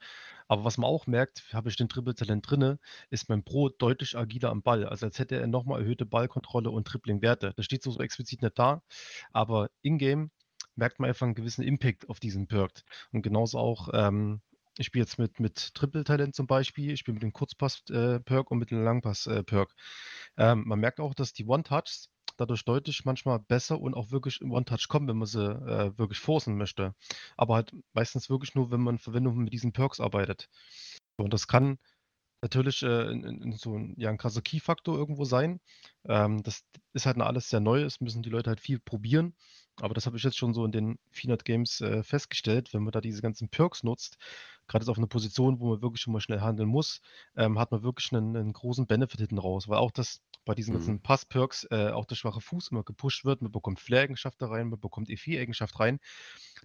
Aber was man auch merkt, habe ich den Trippeltalent drinne, ist mein Pro deutlich agiler am Ball, also, als hätte er noch mal erhöhte Ballkontrolle und Dribbling-Werte. Das steht so so explizit nicht da, aber in-game merkt man einfach 'n gewissen Impact auf diesen Perk. Und genauso auch, ähm, ich spiele jetzt mit mit Trippeltalent zum Beispiel, ich spiele mit dem Kurzpass äh, und mit dem Langpass äh. Ähm, man merkt auch, dass die One-Touches dadurch deutlich manchmal besser und auch wirklich im One-Touch kommen, wenn man sie, äh, wirklich forcen möchte. Aber halt meistens wirklich nur, wenn man in Verbindung mit diesen Perks arbeitet. Und das kann natürlich, äh, 'n 'n 'n so 'n ja, 'n krasser Key-Faktor irgendwo sein. Ähm, das ist halt alles sehr neu. Es müssen die Leute halt viel probieren. Aber das habe ich jetzt schon so in den 400 Games, äh, festgestellt, wenn man da diese ganzen Perks nutzt, jetzt auf 'ner Position, wo man wirklich schon mal schnell handeln muss, ähm, hat man wirklich 'nen 'nen großen Benefit hinten raus. Weil auch das bei diesen Mhm. ganzen Pass-Perks, äh, auch der schwache Fuß immer gepusht wird. Man bekommt Flair-Eigenschaft da rein, man bekommt E4-Eigenschaft rein.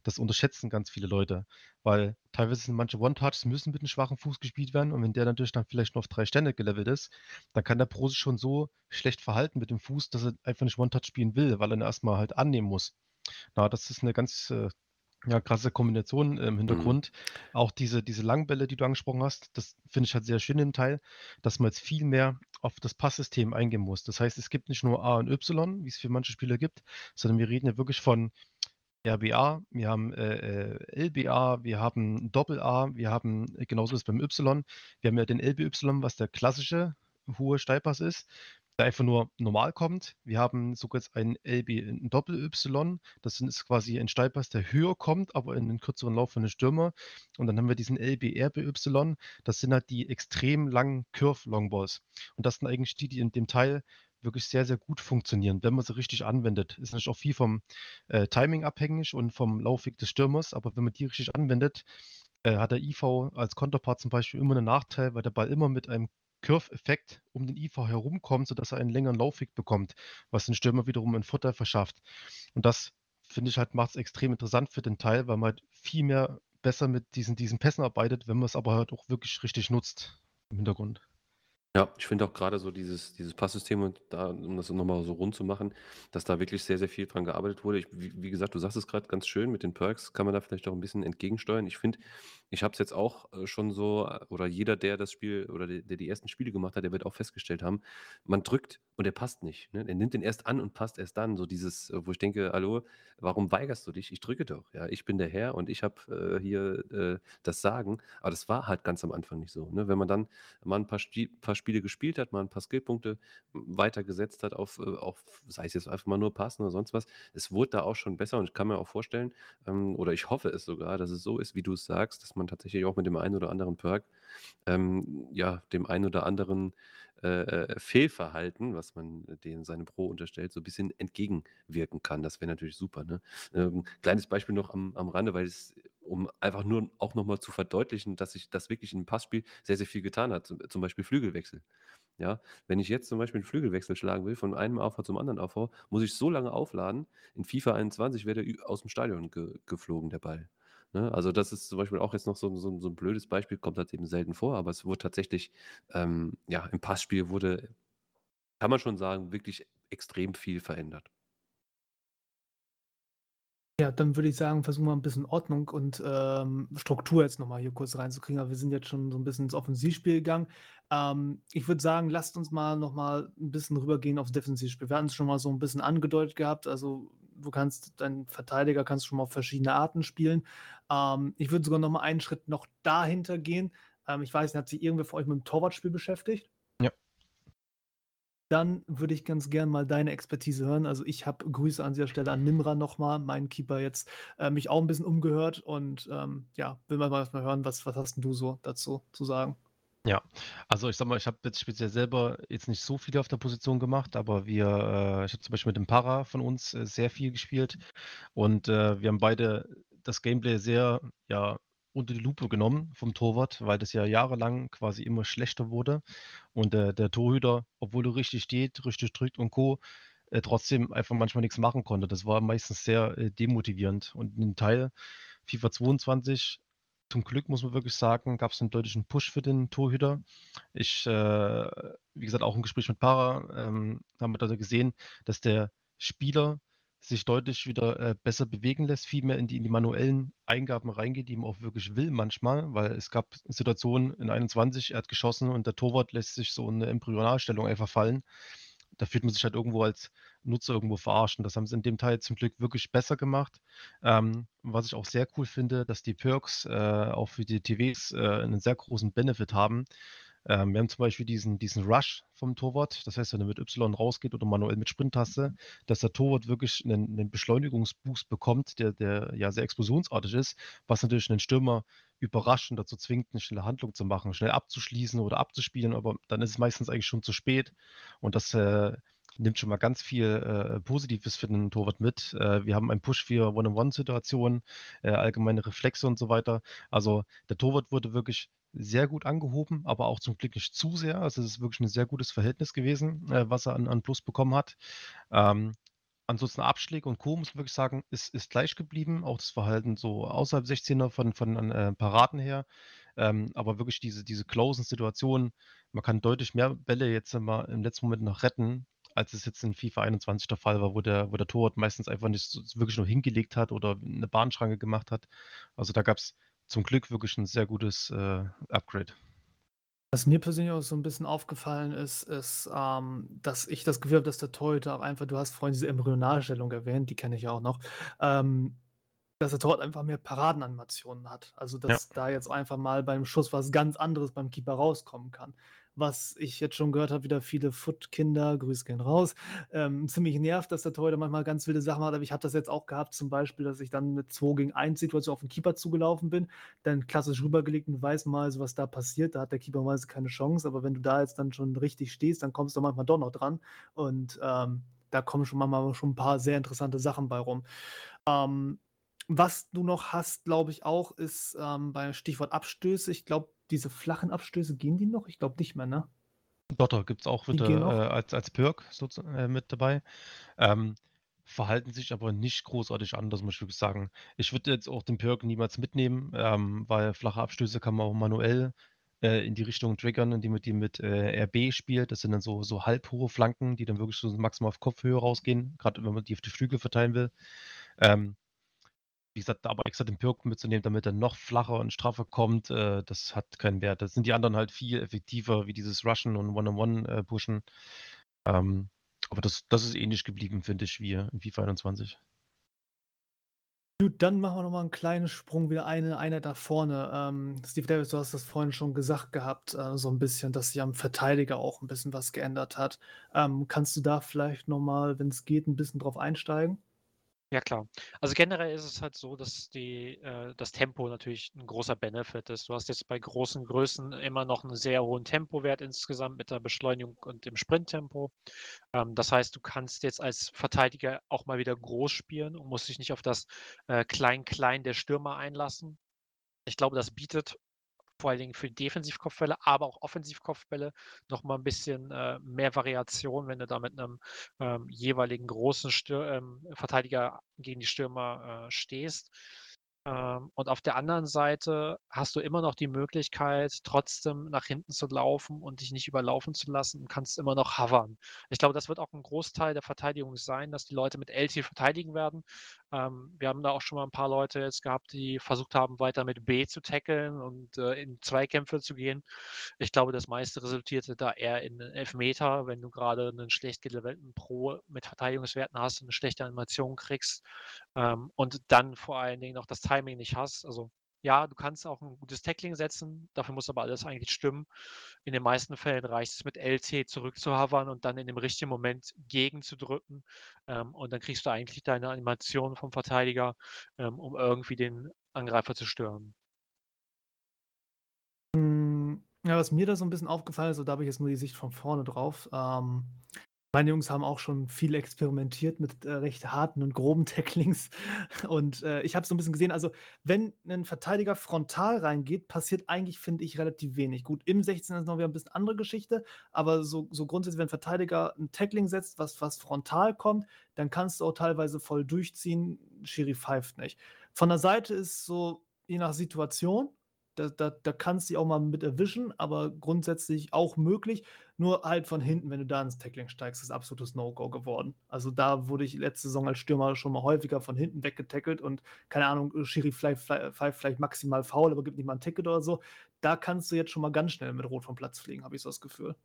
Das unterschätzen ganz viele Leute, weil teilweise sind manche One-Touches müssen mit 'nem schwachen Fuß gespielt werden und wenn der natürlich dann vielleicht nur auf 3 Sterne gelevelt ist, dann kann der Pro sich schon so schlecht verhalten mit dem Fuß, dass er einfach nicht One-Touch spielen will, weil er ihn erst mal halt annehmen muss. Na, das ist 'ne ganz, äh, ja, krasse Kombination im Mhm. Hintergrund. Auch diese diese langen Bälle, die du angesprochen hast, das finde ich halt sehr schön im Teil, dass man jetzt viel mehr auf das Passsystem eingehen muss. Das heißt, es gibt nicht nur A und Y, wie's für manche Spieler gibt, sondern wir reden ja wirklich von RBA, wir haben, äh, äh, LBA, wir haben Doppel-A, wir haben genauso ist es beim Y. Wir haben ja den LBY, was der klassische hohe Steilpass ist, der einfach nur normal kommt. Wir haben sogar jetzt einen LB 'n Doppel-Y, das ist quasi ein Steilpass, der höher kommt, aber in 'nen kürzeren Lauf für 'ne Stürmer. Und dann haben wir diesen LB-RBY, das sind halt die extrem langen Curve-Longballs. Und das sind eigentlich die, die in dem Teil wirklich sehr, sehr gut funktionieren, wenn man sie richtig anwendet. Ist natürlich auch viel vom, äh, Timing abhängig und vom Laufweg des Stürmers, aber wenn man die richtig anwendet, äh, hat der IV als Konterpart zum Beispiel immer 'nen Nachteil, weil der Ball immer mit einem Curve-Effekt um den IV herumkommt, sodass er einen längeren Laufweg bekommt, was den Stürmer wiederum 'n Vorteil verschafft. Und das, finde ich halt, macht's extrem interessant für den Teil, weil man halt viel mehr besser mit diesen diesen Pässen arbeitet, wenn man's aber halt auch wirklich richtig nutzt im Hintergrund. Ja, ich finde auch grade so dieses dieses Passsystem und da um das noch mal so rund zu machen, dass da wirklich sehr, sehr viel dran gearbeitet wurde. Ich wie wie gesagt, du sagst es grad ganz schön, mit den Perks kann man da vielleicht auch 'n bisschen entgegensteuern. Ich finde, Ich habe es jetzt auch äh, schon so, äh, oder jeder, der das Spiel oder der, der die ersten Spiele gemacht hat, der wird auch festgestellt haben, man drückt und der passt nicht. Ne? Er nimmt den erst an und passt erst dann. So dieses, äh, wo ich denke, hallo, warum weigerst du dich? Ich drücke doch. Ja, ich bin der Herr und ich habe äh, hier äh, das Sagen. Aber das war halt ganz am Anfang nicht so. Ne? Wenn man dann mal ein paar, Sp paar Spiele gespielt hat, mal ein paar Skillpunkte weitergesetzt hat auf, auf, sei es jetzt einfach mal nur passen oder sonst was, es wurde da auch schon besser und ich kann mir auch vorstellen, ähm, oder ich hoffe es sogar, dass es so ist, wie du es sagst, dass man tatsächlich auch mit dem einen oder anderen Perk, ähm, ja, dem einen oder anderen äh, äh, Fehlverhalten, was man den seinem Pro unterstellt, so ein bisschen entgegenwirken kann. Das wäre natürlich super. Ne? Ähm, kleines Beispiel noch am, am Rande, weil es, um einfach nur auch nochmal zu verdeutlichen, dass sich das wirklich im Passspiel sehr, sehr viel getan hat. Zum, zum Beispiel Flügelwechsel. Ja, wenn ich jetzt zum Beispiel einen Flügelwechsel schlagen will, von einem Aufbau zum anderen Aufbau, muss ich so lange aufladen. In FIFA 21 wäre der aus dem Stadion ge geflogen, der Ball. Ne? Also das ist zum Beispiel auch jetzt noch so, so, so ein blödes Beispiel, kommt halt eben selten vor, aber es wurde tatsächlich, ähm, ja, im Passspiel wurde, kann man schon sagen, wirklich extrem viel verändert. Ja, dann würde ich sagen, versuchen wir ein bisschen Ordnung und ähm, Struktur jetzt nochmal hier kurz reinzukriegen. Aber wir sind jetzt schon so ein bisschen ins Offensivspiel gegangen. Ähm, ich würde sagen, lasst uns mal nochmal ein bisschen rübergehen aufs Defensivspiel. Wir hatten es schon mal so ein bisschen angedeutet gehabt. Also du kannst, deinen Verteidiger kannst schon mal auf verschiedene Arten spielen. Ähm, ich würde sogar nochmal einen Schritt noch dahinter gehen. Ähm, ich weiß nicht, hat sich irgendwer von euch mit dem Torwartspiel beschäftigt? Dann würde ich ganz gern mal deine Expertise hören. Also ich habe Grüße an dieser Stelle an Nimra nochmal, meinen Keeper jetzt, äh, mich auch ein bisschen umgehört und ähm, ja, will mal, mal hören, was, was hast denn du so dazu zu sagen? Ja, also ich sag mal, ich habe jetzt speziell selber jetzt nicht so viel auf der Position gemacht, aber wir, äh, ich habe zum Beispiel mit dem Para von uns äh, sehr viel gespielt und äh, wir haben beide das Gameplay sehr, ja, unter die Lupe genommen vom Torwart, weil das ja jahrelang quasi immer schlechter wurde. Und äh, der Torhüter, obwohl er richtig steht, richtig drückt und Co., äh, trotzdem einfach manchmal nichts machen konnte. Das war meistens sehr äh, demotivierend. Und in Teil FIFA 22, zum Glück muss man wirklich sagen, gab es einen deutlichen Push für den Torhüter. Ich, äh, wie gesagt, auch im Gespräch mit Para ähm, haben wir da gesehen, dass der Spieler sich deutlich wieder äh, besser bewegen lässt, viel mehr in die, in die manuellen Eingaben reingeht, die man auch wirklich will manchmal, weil es gab Situationen in 21, er hat geschossen und der Torwart lässt sich so in eine Embryonalstellung einfach fallen. Da fühlt man sich halt irgendwo als Nutzer irgendwo verarschen. Das haben sie in dem Teil zum Glück wirklich besser gemacht. Ähm, was ich auch sehr cool finde, dass die Perks äh, auch für die TVs äh, einen sehr großen Benefit haben. Ähm, wir haben zum Beispiel diesen, diesen Rush vom Torwart. Das heißt, wenn er mit Y rausgeht oder manuell mit Sprinttaste, dass der Torwart wirklich einen, einen Beschleunigungsboost bekommt, der, der ja sehr explosionsartig ist, was natürlich einen Stürmer überrascht und dazu zwingt, eine schnelle Handlung zu machen, schnell abzuschließen oder abzuspielen, aber dann ist es meistens eigentlich schon zu spät. Und das äh, nimmt schon mal ganz viel äh, Positives für den Torwart mit. Äh, wir haben einen Push für One-on-One-Situationen, äh, allgemeine Reflexe und so weiter. Also der Torwart wurde wirklich sehr gut angehoben, aber auch zum Glück nicht zu sehr. Also es ist wirklich ein sehr gutes Verhältnis gewesen, äh, was er an, an Plus bekommen hat. Ähm, ansonsten Abschläge und Co. muss man wirklich sagen, ist, ist gleich geblieben. Auch das Verhalten so außerhalb 16er von, von äh, Paraden her. Ähm, aber wirklich diese, diese closen Situationen, man kann deutlich mehr Bälle jetzt mal im letzten Moment noch retten, als es jetzt in FIFA 21 der Fall war, wo der, wo der Torwart meistens einfach nicht so, wirklich nur hingelegt hat oder eine Bahnschranke gemacht hat. Also da gab es zum Glück wirklich ein sehr gutes äh, Upgrade. Was mir persönlich auch so ein bisschen aufgefallen ist, ist, ähm, dass ich das Gefühl habe, dass der Torhüter auch einfach, du hast vorhin diese Embryonalstellung erwähnt, die kenne ich ja auch noch, ähm, dass der Torwart einfach mehr Paradenanimationen hat. Also, Ja. dass da jetzt einfach mal beim Schuss was ganz anderes beim Keeper rauskommen kann was ich jetzt schon gehört habe, wieder viele Foot-Kinder, Grüße gehen raus, ähm, ziemlich nervt, dass der Torhüter manchmal ganz wilde Sachen hat. Aber ich habe das jetzt auch gehabt, zum Beispiel, dass ich dann mit 2 gegen 1 Situation auf den Keeper zugelaufen bin, dann klassisch rübergelegt und weiß mal, was da passiert. Da hat der Keeper meistens keine Chance. Aber wenn du da jetzt dann schon richtig stehst, dann kommst du manchmal doch noch dran. Und ähm, da kommen schon manchmal schon ein paar sehr interessante Sachen bei rum. Ähm, was du noch hast, glaube ich auch, ist ähm, beim Stichwort Abstöße. Ich glaube, diese flachen Abstöße, gehen die noch? Ich glaube nicht mehr, ne? Doch, doch, gibt es auch wieder äh, als, als Perk so, äh, mit dabei. Ähm, verhalten sich aber nicht großartig anders, muss ich wirklich sagen. Ich würde jetzt auch den Perk niemals mitnehmen, ähm, weil flache Abstöße kann man auch manuell äh, in die Richtung triggern, indem man die mit äh, RB spielt. Das sind dann so, so halbhohe Flanken, die dann wirklich so maximal auf Kopfhöhe rausgehen, gerade wenn man die auf die Flügel verteilen will. Ähm, wie gesagt, aber extra den Perk mitzunehmen, damit er noch flacher und straffer kommt, äh, das hat keinen Wert. Da sind die anderen halt viel effektiver, wie dieses Rushen und One-on-One-Pushen. Äh, ähm, aber das, das ist ähnlich geblieben, finde ich, wie in FIFA 21. Gut, dann machen wir noch mal 'n kleinen Sprung wieder eine Einheit nach vorne. Ähm, Steve Davis, du hast das vorhin schon gesagt gehabt, äh, so ein bisschen, dass sich am Verteidiger auch ein bisschen was geändert hat. Ähm, kannst du da vielleicht noch mal, es geht, ein bisschen drauf einsteigen? Ja klar. Also generell ist es halt so, dass die, äh, das Tempo natürlich ein großer Benefit ist. Du hast jetzt bei großen Größen immer noch einen sehr hohen Tempowert insgesamt mit der Beschleunigung und dem Sprinttempo. Ähm, das heißt, du kannst jetzt als Verteidiger auch mal wieder groß spielen und musst dich nicht auf das äh, Klein-Klein der Stürmer einlassen. Ich glaube, das bietet vor allen Dingen für Defensivkopfbälle, aber auch Offensivkopfbälle noch mal ein bisschen äh, mehr Variation, wenn du da mit einem ähm, jeweiligen großen Stür ähm, Verteidiger gegen die Stürmer äh, stehst. Ähm, und auf der anderen Seite hast du immer noch die Möglichkeit, trotzdem nach hinten zu laufen und dich nicht überlaufen zu lassen und kannst immer noch hovern. Ich glaube, das wird auch ein Großteil der Verteidigung sein, dass die Leute mit LT verteidigen werden. Ähm, wir haben da auch schon mal ein paar Leute jetzt gehabt, die versucht haben, weiter mit B zu tackeln und äh, in Zweikämpfe zu gehen. Ich glaube, das meiste resultierte da eher in Elfmeter, wenn du gerade einen schlecht gelevelten Pro mit Verteidigungswerten hast und eine schlechte Animation kriegst. Ähm, und dann vor allen Dingen noch das Timing nicht hast. Also ja, du kannst auch ein gutes Tackling setzen, dafür muss aber alles eigentlich stimmen. In den meisten Fällen reicht es mit LT zurückzuhavern und dann in dem richtigen Moment gegenzudrücken. Ähm, und dann kriegst du eigentlich deine Animation vom Verteidiger, ähm, um irgendwie den Angreifer zu stören. Hm, ja, was mir da so ein bisschen aufgefallen ist, so da habe ich jetzt nur die Sicht von vorne drauf. Ähm, meine Jungs haben auch schon viel experimentiert mit, äh, recht harten und groben [laughs] Tacklings und, äh, ich habe so ein bisschen gesehen also, wenn ein Verteidiger frontal reingeht, passiert eigentlich, finde ich, relativ wenig. Gut, im 16 ist noch wieder ein bisschen andere Geschichte, aber so so grundsätzlich, wenn 'n Verteidiger ein Tackling setzt, was was frontal kommt, dann kannst du auch teilweise voll durchziehen, Schiri pfeift nicht. Von der Seite ist so je nach Situation da da da kannst du dich auch mal mit erwischen, aber grundsätzlich auch möglich. Nur halt von hinten, wenn du da ins Tackling steigst, ist absolutes No-Go geworden. Also, da wurde ich letzte Saison als Stürmer schon mal häufiger von hinten weggetackelt und keine Ahnung, Schiri vielleicht pfeift vielleicht maximal faul, aber gibt nicht mal ein Ticket oder so. Da kannst du jetzt schon mal ganz schnell mit Rot vom Platz fliegen, habe ich so das Gefühl.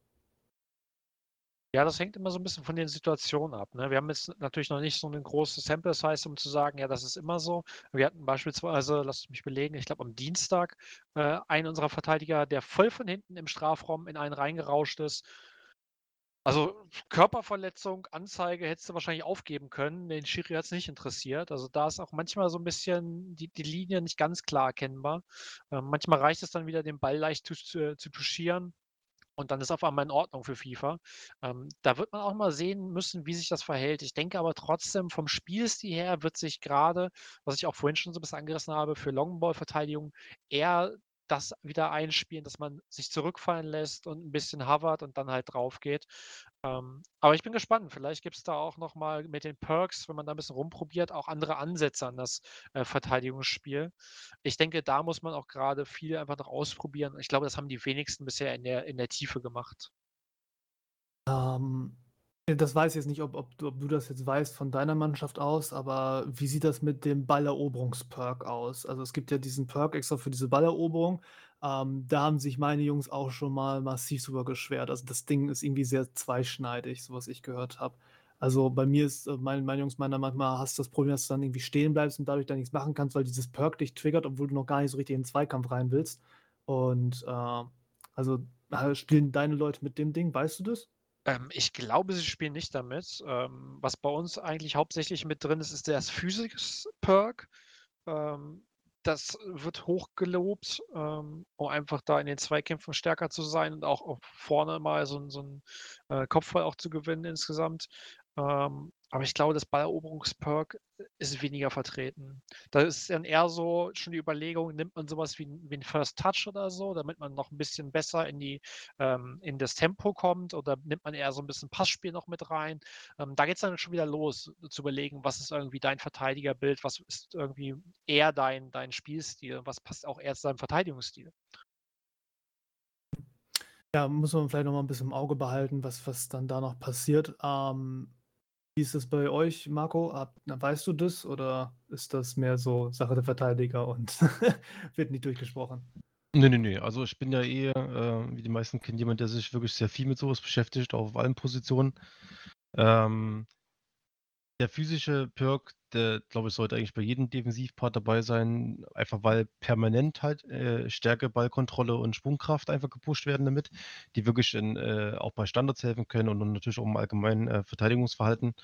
Ja, das hängt immer so ein bisschen von den Situationen ab, ne? Wir haben jetzt natürlich noch nicht so eine große Sample Size, um zu sagen: „Ja, das ist immer so.“ Wir hatten beispielsweise, lass mich belegen, ich glaube am Dienstag, äh, einen unserer Verteidiger, der voll von hinten im Strafraum in einen reingerauscht ist. Also, Körperverletzung, Anzeige hättest du wahrscheinlich aufgeben können. Den Schiri hat es nicht interessiert. Also, da ist auch manchmal so ein bisschen die die Linie nicht ganz klar erkennbar. Ähm, manchmal reicht es dann wieder, den Ball leicht zu zu zu touchieren. Und dann ist auf einmal in Ordnung für FIFA. Ähm, da wird man auch mal sehen müssen, wie sich das verhält. Ich denke aber trotzdem vom Spielstil her wird sich gerade, was ich auch vorhin schon so ein bisschen angerissen habe, für Longball-Verteidigung eher das wieder einspielen, dass man sich zurückfallen lässt und ein bisschen hovert und dann halt drauf geht. Ähm, aber ich bin gespannt. Vielleicht gibt es da auch noch mal mit den Perks, wenn man da ein bisschen rumprobiert, auch andere Ansätze an das, äh, Verteidigungsspiel. Ich denke, da muss man auch gerade viel einfach noch ausprobieren. Ich glaube, das haben die wenigsten bisher in der in der Tiefe gemacht. Ähm, das weiß ich jetzt nicht, ob ob du ob du das jetzt weißt von deiner Mannschaft aus, aber wie sieht das mit dem Balleroberungsperk aus? Also, es gibt ja diesen Perk extra für diese Balleroberung. Ähm, da haben sich meine Jungs auch schon mal massiv drüber beschwert. Also, das Ding ist irgendwie sehr zweischneidig, so was ich gehört habe. Also, bei mir ist äh, mein meine Jungs meinen dann manchmal hast du das Problem, dass du dann irgendwie stehen bleibst und dadurch dann nichts machen kannst, weil dieses Perk dich triggert, obwohl du noch gar nicht so richtig in den Zweikampf rein willst. Und, äh, also, äh, spielen deine Leute mit dem Ding, weißt du das? Ähm, ich glaube, sie spielen nicht damit. Ähm, was bei uns eigentlich hauptsächlich mit drin ist, ist das Physics-Perk. Ähm, das wird hochgelobt, ähm, um einfach da in den Zweikämpfen stärker zu sein und auch, auch vorne mal so, so 'n, äh, Kopfball auch zu gewinnen insgesamt. Ähm, aber ich glaube, das Balleroberungsperk ist weniger vertreten. Da ist dann eher so schon die Überlegung, nimmt man sowas wie wie 'n First Touch oder so, damit man noch ein bisschen besser in die ähm, in das Tempo kommt oder nimmt man eher so ein bisschen Passspiel noch mit rein? Ähm, da geht's dann schon wieder los, zu überlegen, was ist irgendwie dein Verteidigerbild, was ist irgendwie eher dein dein Spielstil, was passt auch eher zu deinem Verteidigungsstil? Ja, muss man vielleicht noch mal 'n bisschen im Auge behalten, was was dann da noch passiert. Ähm Wie ist das bei euch, Marco? Weißt du das oder ist das mehr so Sache der Verteidiger und [laughs] wird nicht durchgesprochen? Ne, ne, ne. Also, ich bin ja eh, äh, wie die meisten kennen, jemand, der sich wirklich sehr viel mit so was beschäftigt, auch auf allen Positionen. Ähm der physische Perk, der, glaube ich, sollte eigentlich bei jedem Defensivpart dabei sein, einfach weil permanent halt, äh, Stärke, Ballkontrolle und Sprungkraft einfach gepusht werden damit, die wirklich in, äh, auch bei Standards helfen können und natürlich auch im allgemeinen, äh, Verteidigungsverhalten.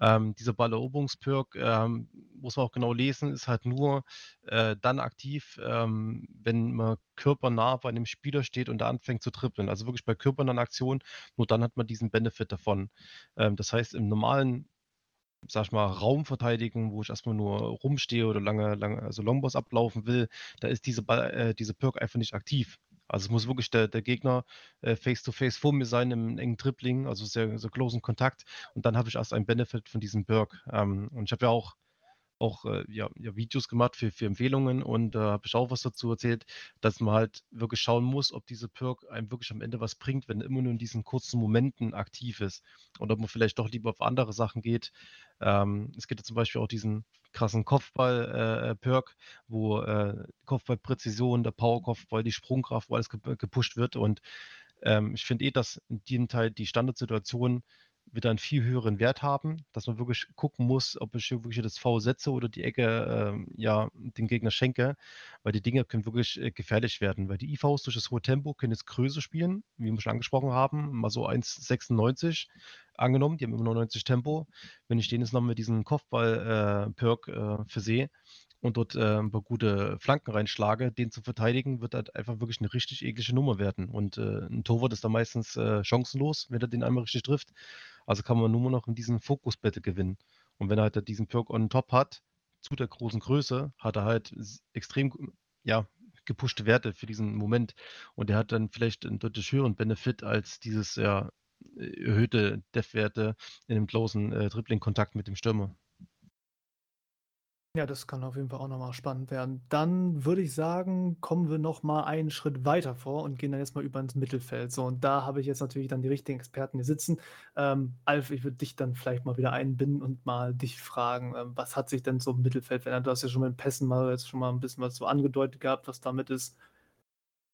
Ähm, dieser Balleroberungsperk, ähm, muss man auch genau lesen, ist halt nur, äh, dann aktiv, ähm, wenn man körpernah bei einem Spieler steht und der anfängt zu trippeln. Also wirklich bei körpernahen Aktionen, nur dann hat man diesen Benefit davon. Ähm, das heißt, im normalen sage ich mal, Raum verteidigen, wo ich erstmal nur rumstehe oder lange, lange, also Longboss ablaufen will, da ist diese, äh, diese Perk einfach nicht aktiv. Also es muss wirklich der, der Gegner äh, face-to-face vor mir sein im engen Tripling, also sehr, sehr close Kontakt und dann habe ich erst einen Benefit von diesem Perk. Ähm, und ich habe ja auch auch äh, ja, ja, Videos gemacht für, für Empfehlungen und äh, habe ich auch was dazu erzählt, dass man halt wirklich schauen muss, ob diese Perk einem wirklich am Ende was bringt, wenn er immer nur in diesen kurzen Momenten aktiv ist und ob man vielleicht doch lieber auf andere Sachen geht. Ähm, es gibt ja zum Beispiel auch diesen krassen Kopfball-Perk, äh, wo äh, Kopfballpräzision, der Power-Kopfball, die Sprungkraft, wo alles gepusht wird und ähm, ich finde eh, dass in diesem Teil die Standardsituation wieder einen viel höheren Wert haben, dass man wirklich gucken muss, ob ich wirklich das V setze oder die Ecke ähm, ja, dem Gegner schenke, weil die Dinge können wirklich äh, gefährlich werden, weil die IVs durch das hohe Tempo können jetzt Größe spielen, wie wir schon angesprochen haben, mal so 1,96 angenommen, die haben immer nur 90 Tempo. Wenn ich den jetzt noch mit diesem Kopfball-Perk äh, äh, versehe, und dort äh, ein paar gute Flanken reinschlage, den zu verteidigen, wird halt einfach wirklich eine richtig eklige Nummer werden. Und äh, ein Torwart ist da meistens äh, chancenlos, wenn er den einmal richtig trifft. Also kann man nur noch in diesen Fokusbattle gewinnen. Und wenn er halt diesen Perk on top hat, zu der großen Größe, hat er halt extrem, ja, gepushte Werte für diesen Moment. Und er hat dann vielleicht einen deutlich höheren Benefit als dieses ja, erhöhte Def-Werte in dem closen äh, Dribbling-Kontakt mit dem Stürmer. Ja, das kann auf jeden Fall auch nochmal spannend werden. Dann würde ich sagen, kommen wir nochmal einen Schritt weiter vor und gehen dann jetzt mal über ins Mittelfeld. So, und da habe ich jetzt natürlich dann die richtigen Experten hier sitzen. Ähm, Alf, ich würde dich dann vielleicht mal wieder einbinden und mal dich fragen, ähm, was hat sich denn so im Mittelfeld verändert? Du hast ja schon mit Pässen mal jetzt schon mal ein bisschen was so angedeutet gehabt, was damit ist.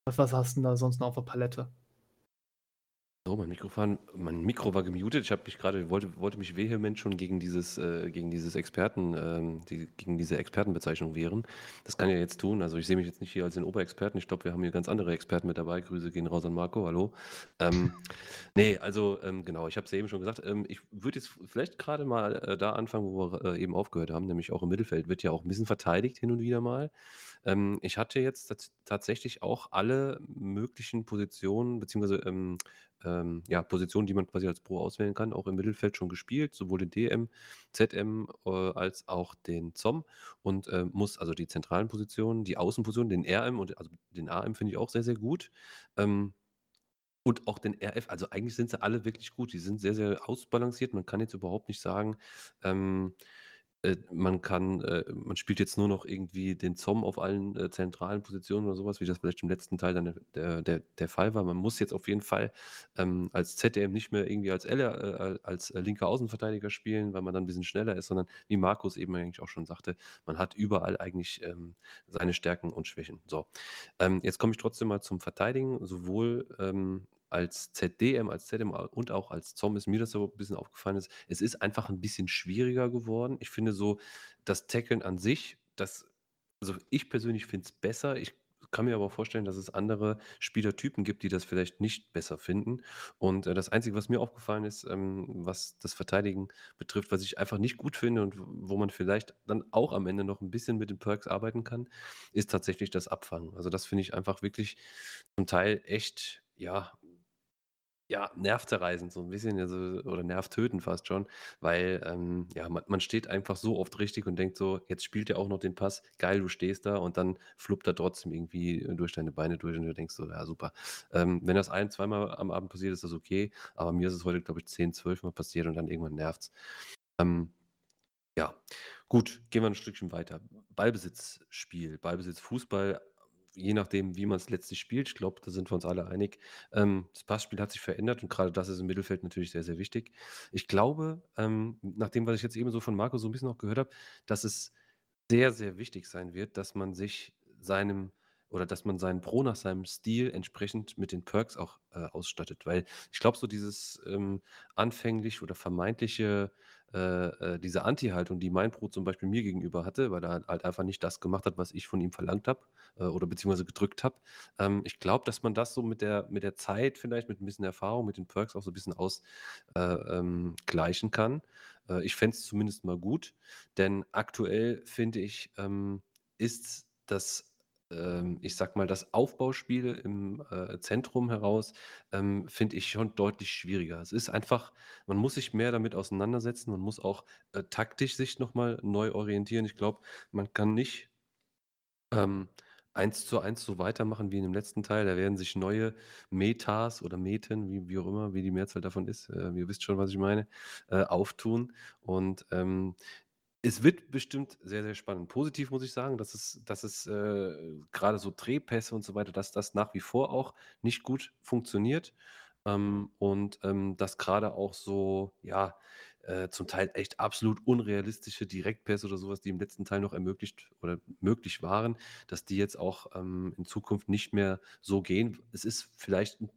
Was, was hast du denn da sonst noch auf der Palette? So, mein Mikrofon, mein Mikro war gemutet. Ich habe mich gerade, wollte, wollte mich vehement schon gegen dieses, äh, gegen dieses Experten, ähm, die, gegen diese Expertenbezeichnung wehren. Das kann ich ja jetzt tun. Also ich sehe mich jetzt nicht hier als den Oberexperten. Ich glaube, wir haben hier ganz andere Experten mit dabei. Grüße gehen raus an Marco. Hallo. Ähm, [laughs] nee, also ähm, genau, ich habe es ja eben schon gesagt. Ähm, ich würde jetzt vielleicht gerade mal äh, da anfangen, wo wir äh, eben aufgehört haben, nämlich auch im Mittelfeld wird ja auch ein bisschen verteidigt hin und wieder mal. Ähm, ich hatte jetzt tatsächlich auch alle möglichen Positionen, beziehungsweise ähm, ja, Positionen, die man quasi als Pro auswählen kann, auch im Mittelfeld schon gespielt, sowohl den DM, ZM äh, als auch den ZOM und äh, muss also die zentralen Positionen, die Außenpositionen, den RM und also den AM finde ich auch sehr, sehr gut. Ähm, und auch den RF, also eigentlich sind sie alle wirklich gut. Die sind sehr, sehr ausbalanciert. Man kann jetzt überhaupt nicht sagen, ähm, äh, man kann äh, man spielt jetzt nur noch irgendwie den ZOM auf allen, äh, zentralen Positionen oder sowas, wie das vielleicht im letzten Teil dann der der der Fall war. Man muss jetzt auf jeden Fall, ähm, als ZDM nicht mehr irgendwie als L äh, als, äh, linker Außenverteidiger spielen, weil man dann ein bisschen schneller ist, sondern wie Markus eben eigentlich auch schon sagte, man hat überall eigentlich, ähm, seine Stärken und Schwächen. So, ähm, jetzt komme ich trotzdem mal zum Verteidigen, sowohl, ähm, als ZDM, als ZM und auch als ZOM ist mir das so ein bisschen aufgefallen ist, es ist einfach ein bisschen schwieriger geworden. Ich finde so, das Tackeln an sich, das also ich persönlich finde es besser. Ich kann mir aber vorstellen, dass es andere Spielertypen gibt, die das vielleicht nicht besser finden. Und äh, das Einzige, was mir aufgefallen ist, ähm, was das Verteidigen betrifft, was ich einfach nicht gut finde und wo man vielleicht dann auch am Ende noch ein bisschen mit den Perks arbeiten kann, ist tatsächlich das Abfangen. Also das finde ich einfach wirklich zum Teil echt, ja, ja, nervzerreißend so ein bisschen, also oder nervtötend fast schon, weil, ähm, ja, man man steht einfach so oft richtig und denkt so: „Jetzt spielt er auch noch den Pass. Geil, du stehst da“ und dann fluppt er trotzdem irgendwie durch deine Beine durch und du denkst so: „Ja, super.“ Ähm, wenn das ein zweimal am Abend passiert, ist das okay, aber mir ist es heute, glaube ich, 10, 12 Mal passiert und dann irgendwann nervt's. Ähm, ja, gut, gehen wir ein Stückchen weiter. Ballbesitzspiel, Ballbesitz, Fußball je nachdem, wie man es letztlich spielt. Ich glaube, da sind wir uns alle einig. Ähm, das Passspiel hat sich verändert und gerade das ist im Mittelfeld natürlich sehr, sehr wichtig. Ich glaube, ähm, nach dem, was ich jetzt eben so von Marco so ein bisschen auch gehört habe, dass es sehr, sehr wichtig sein wird, dass man sich seinem oder dass man seinen Pro nach seinem Stil entsprechend mit den Perks auch äh, ausstattet. Weil ich glaube, so dieses ähm, anfänglich oder vermeintliche, äh, äh, diese Anti-Haltung, die mein Pro zum Beispiel mir gegenüber hatte, weil er halt einfach nicht das gemacht hat, was ich von ihm verlangt habe äh, oder beziehungsweise gedrückt habe. Ähm, ich glaube, dass man das so mit der, mit der Zeit vielleicht, mit ein bisschen Erfahrung, mit den Perks auch so ein bisschen ausgleichen äh, ähm, kann. Äh, ich fände es zumindest mal gut, denn aktuell finde ich, ähm, ist das ähm, ich sag mal, das Aufbauspiel im äh, Zentrum heraus, ähm, finde ich schon deutlich schwieriger. Es ist einfach, man muss sich mehr damit auseinandersetzen, man muss auch äh, taktisch sich nochmal neu orientieren. Ich glaube, man kann nicht ähm, eins zu eins so weitermachen wie in dem letzten Teil. Da werden sich neue Metas oder Meten, wie, wie auch immer, wie die Mehrzahl davon ist, äh, ihr wisst schon, was ich meine, äh, auftun. Und ähm, es wird bestimmt sehr, sehr spannend. Positiv muss ich sagen, dass es, dass es äh, gerade so Drehpässe und so weiter, dass das nach wie vor auch nicht gut funktioniert. Ähm, und ähm, dass gerade auch so, ja, äh, zum Teil echt absolut unrealistische Direktpässe oder sowas, die im letzten Teil noch ermöglicht oder möglich waren, dass die jetzt auch ähm, in Zukunft nicht mehr so gehen. Es ist vielleicht ein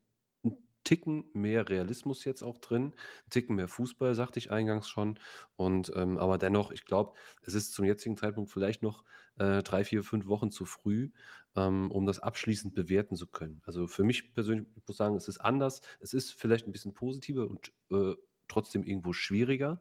Ticken mehr Realismus jetzt auch drin, Ticken mehr Fußball, sagte ich eingangs schon. Und, ähm, aber dennoch, ich glaube, es ist zum jetzigen Zeitpunkt vielleicht noch, äh, 3, 4, 5 Wochen zu früh, ähm, um das abschließend bewerten zu können. Also, für mich persönlich, ich muss sagen, es ist anders. Es ist vielleicht ein bisschen positiver und, äh, trotzdem irgendwo schwieriger.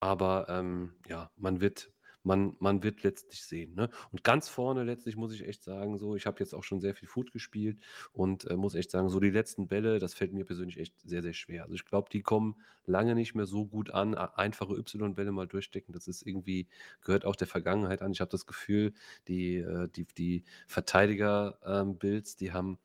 Aber, ähm, ja, man wird man, man wird letztlich sehen. Ne? Und ganz vorne letztlich muss ich echt sagen, so, ich habe jetzt auch schon sehr viel Foot gespielt und äh, muss echt sagen, so die letzten Bälle, das fällt mir persönlich echt sehr, sehr schwer. Also ich glaube, die kommen lange nicht mehr so gut an. Einfache Y-Bälle mal durchstecken, das ist irgendwie, gehört auch der Vergangenheit an. Ich habe das Gefühl, die, äh, die, die Verteidiger-Builds, ähm, die haben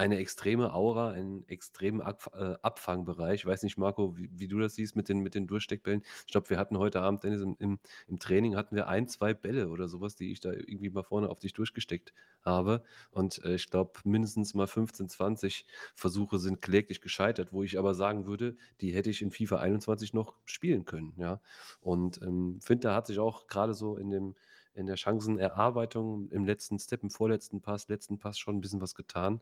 eine extreme Aura, einen extremen Ab äh, Abfangbereich. Ich weiß nicht, Marco, wie, wie, du das siehst mit den, mit den Durchsteckbällen. Ich glaube, wir hatten heute Abend, Dennis, im, im, im, Training hatten wir ein, zwei Bälle oder sowas, die ich da irgendwie mal vorne auf dich durchgesteckt habe. Und äh, ich glaube, mindestens mal 15, 20 Versuche sind kläglich gescheitert, wo ich aber sagen würde, die hätte ich in FIFA 21 noch spielen können. Ja? Und ähm, finde, da hat sich auch gerade so in dem in der Chancenerarbeitung im letzten Step, im vorletzten Pass, letzten Pass schon ein bisschen was getan.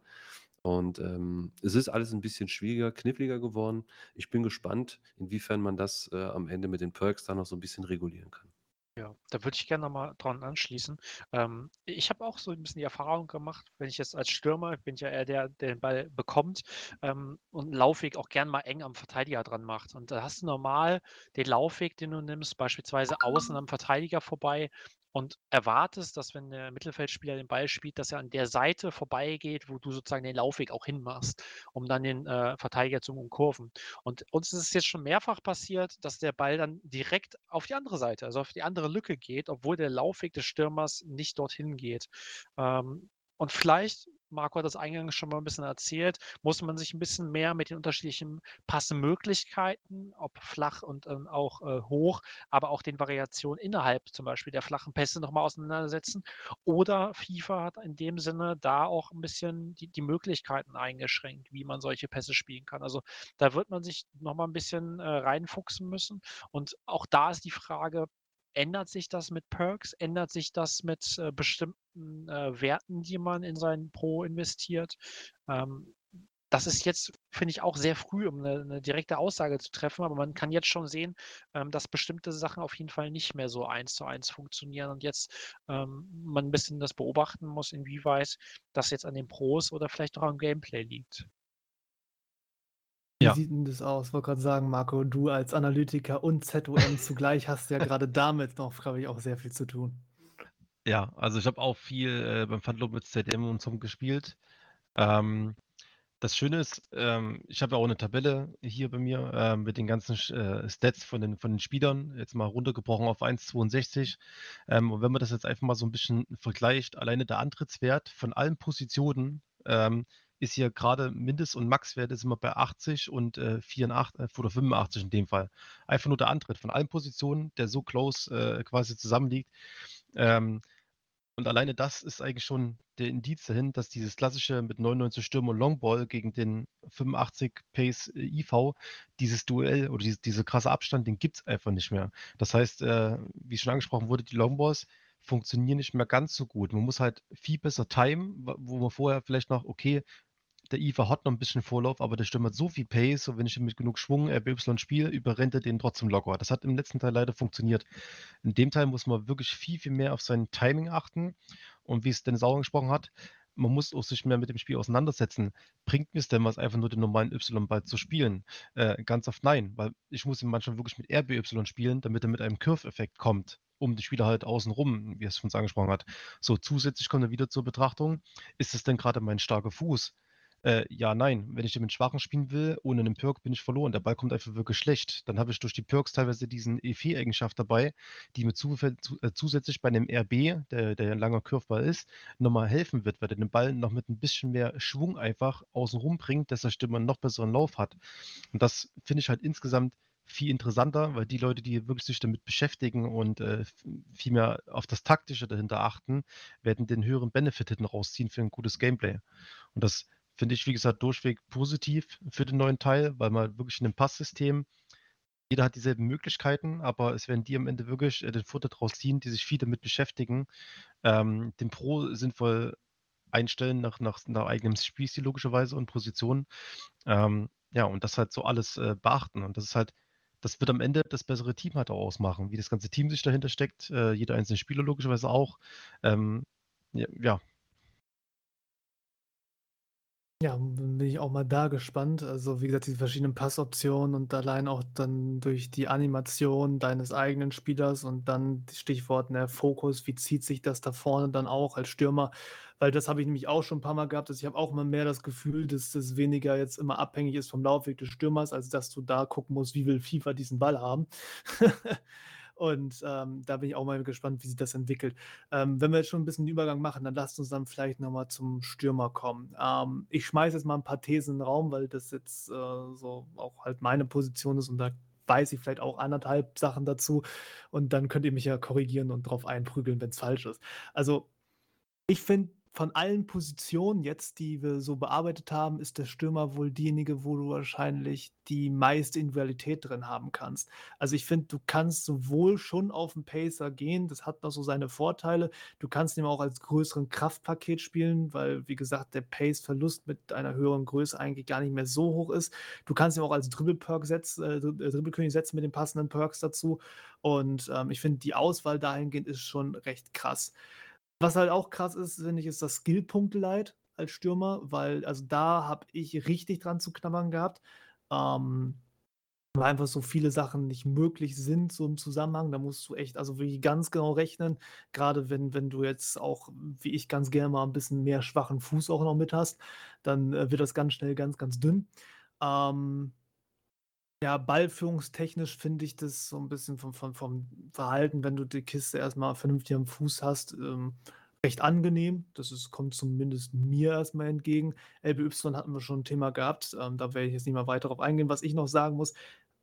Und ähm, es ist alles ein bisschen schwieriger, kniffliger geworden. Ich bin gespannt, inwiefern man das äh, am Ende mit den Perks dann noch so ein bisschen regulieren kann. Ja, da würde ich gerne nochmal dran anschließen. Ähm, ich habe auch so ein bisschen die Erfahrung gemacht, wenn ich jetzt als Stürmer, ich bin ja eher der, der den Ball bekommt ähm, und einen Laufweg auch gern mal eng am Verteidiger dran macht. Und da hast du normal den Laufweg, den du nimmst, beispielsweise außen am Verteidiger vorbei, und erwartest, dass wenn der Mittelfeldspieler den Ball spielt, dass er an der Seite vorbeigeht, wo du sozusagen den Laufweg auch hinmachst, um dann den äh, Verteidiger zu umkurven. Und uns ist es jetzt schon mehrfach passiert, dass der Ball dann direkt auf die andere Seite, also auf die andere Lücke geht, obwohl der Laufweg des Stürmers nicht dorthin geht. Ähm, und vielleicht Marco hat das eingangs schon mal ein bisschen erzählt, muss man sich ein bisschen mehr mit den unterschiedlichen Passemöglichkeiten, ob flach und ähm, auch äh, hoch, aber auch den Variationen innerhalb zum Beispiel der flachen Pässe nochmal auseinandersetzen. Oder FIFA hat in dem Sinne da auch ein bisschen die, die Möglichkeiten eingeschränkt, wie man solche Pässe spielen kann. Also da wird man sich nochmal ein bisschen äh, reinfuchsen müssen. Und auch da ist die Frage, ändert sich das mit Perks? Ändert sich das mit äh, bestimmten äh, Werten, die man in seinen Pro investiert? Ähm, das ist jetzt, finde ich, auch sehr früh, um eine, eine, direkte Aussage zu treffen, aber man kann jetzt schon sehen, ähm, dass bestimmte Sachen auf jeden Fall nicht mehr so eins zu eins funktionieren und jetzt ähm, man ein bisschen das beobachten muss, inwieweit das jetzt an den Pros oder vielleicht auch am Gameplay liegt. Wie Ja. sieht denn das aus? Wollte gerade sagen, Marco, du als Analytiker und ZOM zugleich hast ja gerade [laughs] damit noch, glaube ich, auch sehr viel zu tun. Ja, also ich habe auch viel äh, beim Pfandlob mit ZM und ZOM gespielt. Ähm, das Schöne ist, ähm, ich habe ja auch eine Tabelle hier bei mir äh, mit den ganzen äh, Stats von den, von den Spielern, jetzt mal runtergebrochen auf 1,62. Ähm, und wenn man das jetzt einfach mal so ein bisschen vergleicht, alleine der Antrittswert von allen Positionen ähm, ist hier gerade Mindest- und Maxwerte sind wir bei 80 und äh, 84 äh, oder 85 in dem Fall. Einfach nur der Antritt von allen Positionen, der so close äh, quasi zusammenliegt. Ähm, Und alleine das ist eigentlich schon der Indiz dahin, dass dieses klassische mit 99 Stürmer Longball gegen den 85 Pace äh, IV, dieses Duell oder diese, diese krasse Abstand, den gibt es einfach nicht mehr. Das heißt, äh, wie schon angesprochen wurde, die Longballs funktionieren nicht mehr ganz so gut. Man muss halt viel besser timen, wo man vorher vielleicht noch, okay, der IFA hat noch ein bisschen Vorlauf, aber der Stürmer hat so viel Pace und wenn ich mit genug Schwung RBY spiele, überrennt er den trotzdem locker. Das hat im letzten Teil leider funktioniert. In dem Teil muss man wirklich viel, viel mehr auf sein Timing achten und wie es Dennis auch angesprochen hat, man muss auch sich mehr mit dem Spiel auseinandersetzen. Bringt mir es denn was, einfach nur den normalen Y-Ball zu spielen? Äh, ganz oft nein, weil ich muss ihn manchmal wirklich mit RBY spielen, damit er mit einem Curve-Effekt kommt, um die Spieler halt außenrum, wie es schon angesprochen hat. So, zusätzlich kommt er wieder zur Betrachtung, ist es denn gerade mein starker Fuß? Äh, ja, nein. Wenn ich den mit Schwachen spielen will, ohne einen Perk bin ich verloren. Der Ball kommt einfach wirklich schlecht. Dann habe ich durch die Perks teilweise diesen E4-Eigenschaft dabei, die mir zu, äh, zusätzlich bei einem RB, der, der ein langer Curveball ist, nochmal helfen wird, weil der den Ball noch mit ein bisschen mehr Schwung einfach außen bringt, dass der Stürmer noch besseren Lauf hat. Und das finde ich halt insgesamt viel interessanter, weil die Leute, die wirklich sich damit beschäftigen und äh, viel mehr auf das Taktische dahinter achten, werden den höheren Benefit hinten rausziehen für ein gutes Gameplay. Und das finde ich, wie gesagt, durchweg positiv für den neuen Teil, weil man wirklich in einem Passsystem, jeder hat dieselben Möglichkeiten, aber es werden die am Ende wirklich äh, den Vorteil daraus ziehen, die sich viel damit beschäftigen, ähm, den Pro sinnvoll einstellen nach, nach, nach eigenem Spielstil logischerweise und Position. Ähm, ja, und das halt so alles äh, beachten. Und das ist halt, das wird am Ende das bessere Team halt auch ausmachen, wie das ganze Team sich dahinter steckt, äh, jeder einzelne Spieler logischerweise auch. Ähm, ja, ja, Ja, bin ich auch mal da gespannt. Also, wie gesagt, die verschiedenen Passoptionen und allein auch dann durch die Animation deines eigenen Spielers und dann Stichwort, ne, Fokus, wie zieht sich das da vorne dann auch als Stürmer? Weil das habe ich nämlich auch schon ein paar Mal gehabt, dass ich habe auch immer mehr das Gefühl, dass das weniger jetzt immer abhängig ist vom Laufweg des Stürmers, als dass du da gucken musst, wie will FIFA diesen Ball haben. [laughs] Und ähm, da bin ich auch mal gespannt, wie sich das entwickelt. Ähm, wenn wir jetzt schon ein bisschen den Übergang machen, dann lasst uns dann vielleicht nochmal zum Stürmer kommen. Ähm, ich schmeiße jetzt mal ein paar Thesen in den Raum, weil das jetzt äh, so auch halt meine Position ist und da weiß ich vielleicht auch anderthalb Sachen dazu. Und dann könnt ihr mich ja korrigieren und drauf einprügeln, wenn es falsch ist. Also, ich finde, von allen Positionen jetzt, die wir so bearbeitet haben, ist der Stürmer wohl diejenige, wo du wahrscheinlich die meiste Individualität drin haben kannst. Also ich finde, du kannst sowohl schon auf den Pacer gehen, das hat noch so seine Vorteile. Du kannst ihn auch als größeren Kraftpaket spielen, weil, wie gesagt, der Pace-Verlust mit einer höheren Größe eigentlich gar nicht mehr so hoch ist. Du kannst ihn auch als Dribbelperk setzen, äh, Dribbelkönig setzen mit den passenden Perks dazu. Und ähm, ich finde, die Auswahl dahingehend ist schon recht krass. Was halt auch krass ist, finde ich, ist das Skill-Punkte-Leid als Stürmer, weil also da habe ich richtig dran zu knabbern gehabt. Ähm, weil einfach so viele Sachen nicht möglich sind, so im Zusammenhang. Da musst du echt, also wirklich ganz genau rechnen. Gerade wenn, wenn du jetzt auch, wie ich ganz gerne mal ein bisschen mehr schwachen Fuß auch noch mit hast, dann äh, wird das ganz schnell ganz, ganz dünn. Ähm, ja, ballführungstechnisch finde ich das so ein bisschen vom, vom, vom Verhalten, wenn du die Kiste erstmal vernünftig am Fuß hast, ähm, recht angenehm. Das ist, kommt zumindest mir erstmal entgegen. LBY hatten wir schon ein Thema gehabt. Ähm, da werde ich jetzt nicht mal weiter darauf eingehen. Was ich noch sagen muss,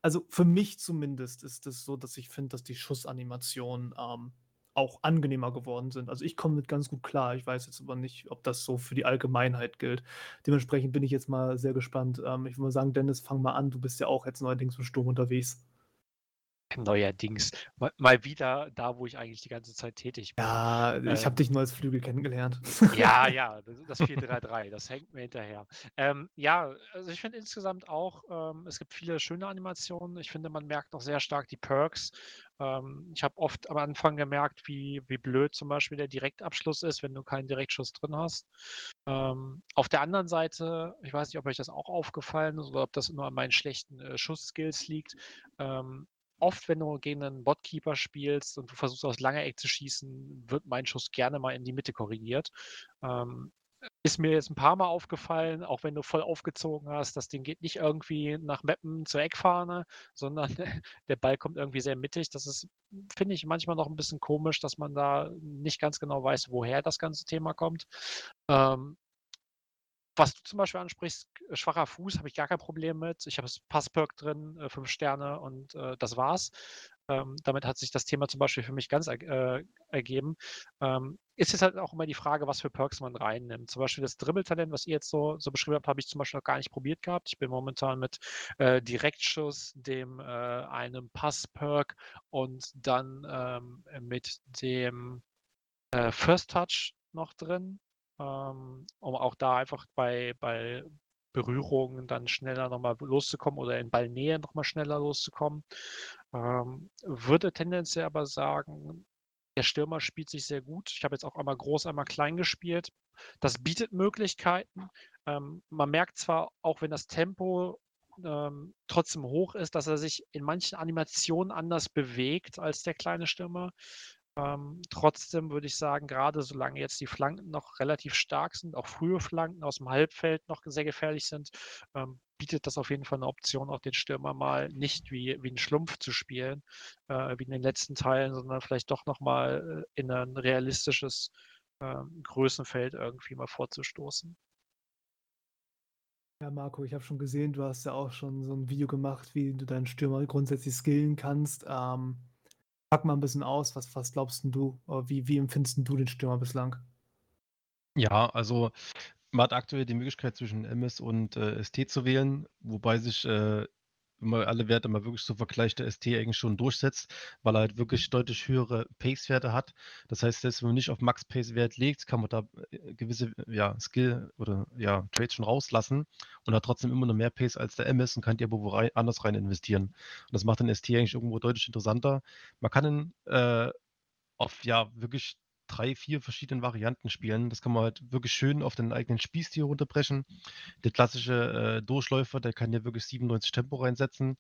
also für mich zumindest ist es das so, dass ich finde, dass die Schussanimation ähm, auch angenehmer geworden sind. Also ich komme mit ganz gut klar. Ich weiß jetzt aber nicht, ob das so für die Allgemeinheit gilt. Dementsprechend bin ich jetzt mal sehr gespannt. Ähm, ich würde mal sagen, Dennis, fang mal an. Du bist ja auch jetzt neuerdings im Sturm unterwegs. Neuerdings. Mal, wieder da, wo ich eigentlich die ganze Zeit tätig bin. Ja, ich ähm, habe dich nur als Flügel kennengelernt. Ja, [laughs] ja, das 433, das hängt mir hinterher. Ähm, ja, also ich finde insgesamt auch, ähm, es gibt viele schöne Animationen. Ich finde, man merkt auch sehr stark die Perks. Ähm, ich habe oft am Anfang gemerkt, wie, wie blöd zum Beispiel der Direktabschluss ist, wenn du keinen Direktschuss drin hast. Ähm, auf der anderen Seite, ich weiß nicht, ob euch das auch aufgefallen ist oder ob das nur an meinen schlechten äh, Schussskills liegt. Oft, wenn du gegen einen Botkeeper spielst und du versuchst aus langer Eck zu schießen, wird mein Schuss gerne mal in die Mitte korrigiert. Ähm, ist mir jetzt ein paar Mal aufgefallen, auch wenn du voll aufgezogen hast, das Ding geht nicht irgendwie nach Mappen zur Eckfahne, [laughs] sondern der Ball kommt irgendwie sehr mittig. Das ist, finde ich, manchmal noch ein bisschen komisch, dass man da nicht ganz genau weiß, woher das ganze Thema kommt. Ähm, was du zum Beispiel ansprichst, äh, schwacher Fuß, habe ich gar kein Problem mit. Ich habe das Passperk drin, äh, fünf Sterne und äh, das war's. ähm, damit hat sich das Thema zum Beispiel für mich ganz äh, ergeben. Ähm, ist jetzt halt auch immer die Frage, was für Perks man reinnimmt. Zum Beispiel das Dribbeltalent, was ihr jetzt so, so beschrieben habt, habe ich zum Beispiel noch gar nicht probiert gehabt. Ich bin momentan mit äh, Direktschuss, dem äh, einem Pass-Perk und dann ähm, mit dem äh, First Touch noch drin, um auch da einfach bei, bei Berührungen dann schneller nochmal loszukommen oder in Ballnähe nochmal schneller loszukommen. Ähm, würde tendenziell aber sagen, der Stürmer spielt sich sehr gut. Ich habe jetzt auch einmal groß, einmal klein gespielt. Das bietet Möglichkeiten. Ähm, man merkt zwar, auch wenn das Tempo ähm, trotzdem hoch ist, dass er sich in manchen Animationen anders bewegt als der kleine Stürmer. Ähm, trotzdem würde ich sagen, gerade solange jetzt die Flanken noch relativ stark sind, auch frühe Flanken aus dem Halbfeld noch sehr gefährlich sind, ähm, bietet das auf jeden Fall eine Option, auch den Stürmer mal nicht wie, wie ein Schlumpf zu spielen, äh, wie in den letzten Teilen, sondern vielleicht doch nochmal äh, in ein realistisches äh, Größenfeld irgendwie mal vorzustoßen. Ja, Marco, ich habe schon gesehen, du hast ja auch schon so ein Video gemacht, wie du deinen Stürmer grundsätzlich skillen kannst. Ähm, Pack mal ein bisschen aus. Was, was glaubst du? Wie, wie empfindest du den Stürmer bislang? Ja, also man hat aktuell die Möglichkeit zwischen MS und äh, ST zu wählen, wobei sich äh, wenn man alle Werte mal wirklich so vergleicht, der ST eigentlich schon durchsetzt, weil er halt wirklich deutlich höhere Pace-Werte hat. Das heißt, selbst wenn man nicht auf Max-Pace-Wert legt, kann man da äh, gewisse ja, Skill oder ja, Trades schon rauslassen und hat trotzdem immer noch mehr Pace als der MS und kann die aber wo rein, anders rein investieren. Und das macht den ST eigentlich irgendwo deutlich interessanter. Man kann ihn äh, auf ja wirklich drei, vier verschiedenen Varianten spielen. Das kann man halt wirklich schön auf den eigenen Spielstil runterbrechen. Der klassische äh, Durchläufer, der kann ja wirklich 97 Tempo reinsetzen,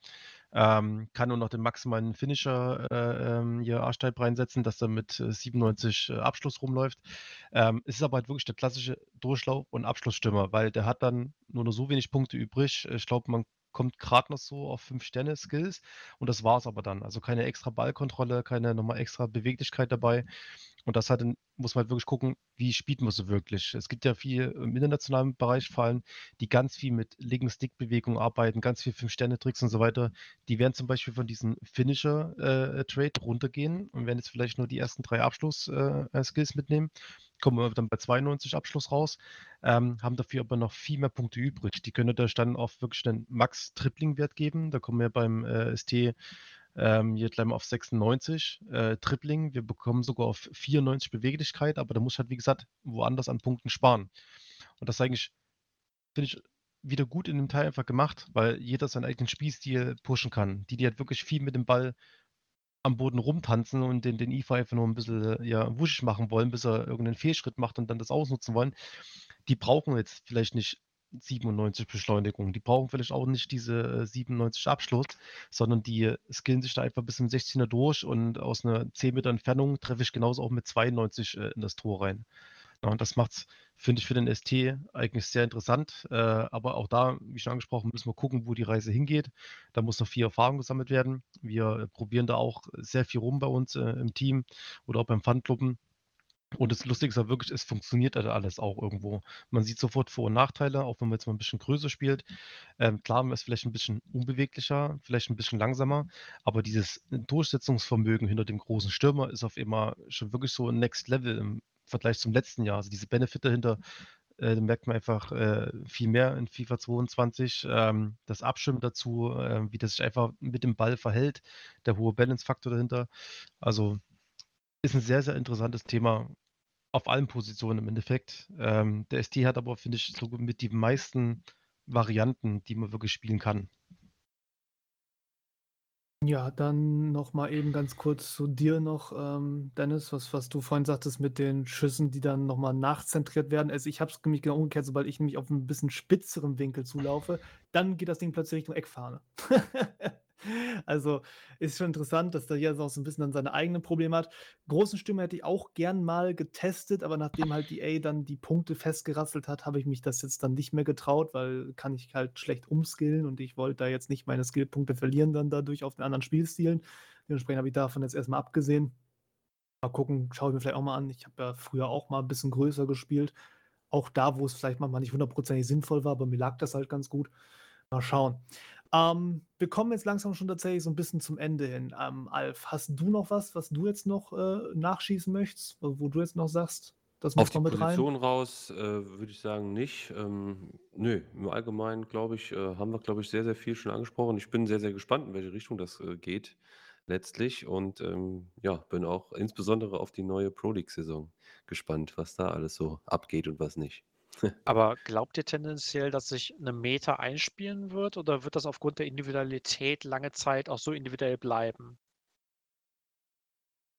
ähm, kann nur noch den maximalen Finisher äh, ähm, hier A-Type reinsetzen, dass er mit 97 äh, äh, Abschluss rumläuft. Ähm, es ist aber halt wirklich der klassische Durchlauf- und Abschlussstürmer, weil der hat dann nur noch so wenig Punkte übrig. Ich glaube, man kommt gerade noch so auf 5 Sterne Skills und das war es aber dann. Also keine extra Ballkontrolle, keine nochmal extra Beweglichkeit dabei. Und das hat muss man halt wirklich gucken, wie spielt man so wirklich. Es gibt ja viel im internationalen Bereich fallen, die ganz viel mit linken Stick-Bewegungen arbeiten, ganz viel Fünf-Sterne-Tricks und so weiter. Die werden zum Beispiel von diesem Finisher-Trade äh, runtergehen und werden jetzt vielleicht nur die ersten drei Abschluss-Skills äh, mitnehmen. Kommen wir dann bei 92 Abschluss raus, ähm, haben dafür aber noch viel mehr Punkte übrig. Die können euch dann auch wirklich einen Max-Tripling-Wert geben. Da kommen wir beim äh, ST ähm, hier gleich mal auf 96 äh, Tripling. Wir bekommen sogar auf 94 Beweglichkeit, aber da muss halt, wie gesagt, woanders an Punkten sparen. Und das eigentlich, finde ich, wieder gut in dem Teil einfach gemacht, weil jeder seinen eigenen Spielstil pushen kann. Die, die halt wirklich viel mit dem Ball am Boden rumtanzen und den, den IFA einfach nur ein bisschen ja, wuschig machen wollen, bis er irgendeinen Fehlschritt macht und dann das ausnutzen wollen, die brauchen jetzt vielleicht nicht 97 Beschleunigung. Die brauchen vielleicht auch nicht diese äh, 97 Abschluss, sondern die skillen sich da einfach bis zum 16er durch und aus einer 10 Meter Entfernung treffe ich genauso auch mit 92 äh, in das Tor rein. Ja, und das macht es, finde ich, für den ST eigentlich sehr interessant. Äh, aber auch da, wie schon angesprochen, müssen wir gucken, wo die Reise hingeht. Da muss noch viel Erfahrung gesammelt werden. Wir probieren da auch sehr viel rum bei uns äh, im Team oder auch beim Pfandgruppen und das Lustige ist ja wirklich, es funktioniert halt alles auch irgendwo. Man sieht sofort Vor- und Nachteile, auch wenn man jetzt mal ein bisschen größer spielt. Ähm, klar, man ist vielleicht ein bisschen unbeweglicher, vielleicht ein bisschen langsamer, aber dieses Durchsetzungsvermögen hinter dem großen Stürmer ist auf immer schon wirklich so ein Next Level im Vergleich zum letzten Jahr. Also diese Benefit dahinter, äh, merkt man einfach äh, viel mehr in FIFA 22. Ähm, das Abschirmen dazu, äh, wie das sich einfach mit dem Ball verhält, der hohe Balance-Faktor dahinter. Also ist ein sehr, sehr interessantes Thema auf allen Positionen im Endeffekt. Ähm, der ST hat aber, finde ich, so mit die meisten Varianten, die man wirklich spielen kann. Ja, dann noch mal eben ganz kurz zu dir noch, ähm, Dennis, was, was du vorhin sagtest mit den Schüssen, die dann noch mal nachzentriert werden. Also ich habe es nämlich genau umgekehrt, sobald ich nämlich auf ein bisschen spitzeren Winkel zulaufe, dann geht das Ding plötzlich Richtung Eckfahne. [laughs] Also, ist schon interessant, dass der hier auch so ein bisschen dann seine eigenen Probleme hat. Großen Stimme hätte ich auch gern mal getestet, aber nachdem halt die A dann die Punkte festgerasselt hat, habe ich mich das jetzt dann nicht mehr getraut, weil kann ich halt schlecht umskillen und ich wollte da jetzt nicht meine Skillpunkte verlieren dann dadurch auf den anderen Spielstilen. Dementsprechend habe ich davon jetzt erstmal abgesehen. Mal gucken, schaue ich mir vielleicht auch mal an. Ich habe ja früher auch mal ein bisschen größer gespielt. Auch da, wo es vielleicht manchmal nicht hundertprozentig sinnvoll war, aber mir lag das halt ganz gut. Mal schauen. Ähm, wir kommen jetzt langsam schon tatsächlich so ein bisschen zum Ende hin. Ähm, Alf, hast du noch was, was du jetzt noch äh, nachschießen möchtest, wo, du jetzt noch sagst, das Auf muss die noch mit rein? Position raus, äh, würde ich sagen, nicht. Ähm, nö, im Allgemeinen, glaube ich, äh, haben wir, glaube ich, sehr, sehr viel schon angesprochen. Ich bin sehr, sehr gespannt, in welche Richtung das äh, geht letztlich und ähm, ja, bin auch insbesondere auf die neue Pro League-Saison gespannt, was da alles so abgeht und was nicht. [laughs] Aber glaubt ihr tendenziell, dass sich eine Meta einspielen wird oder wird das aufgrund der Individualität lange Zeit auch so individuell bleiben?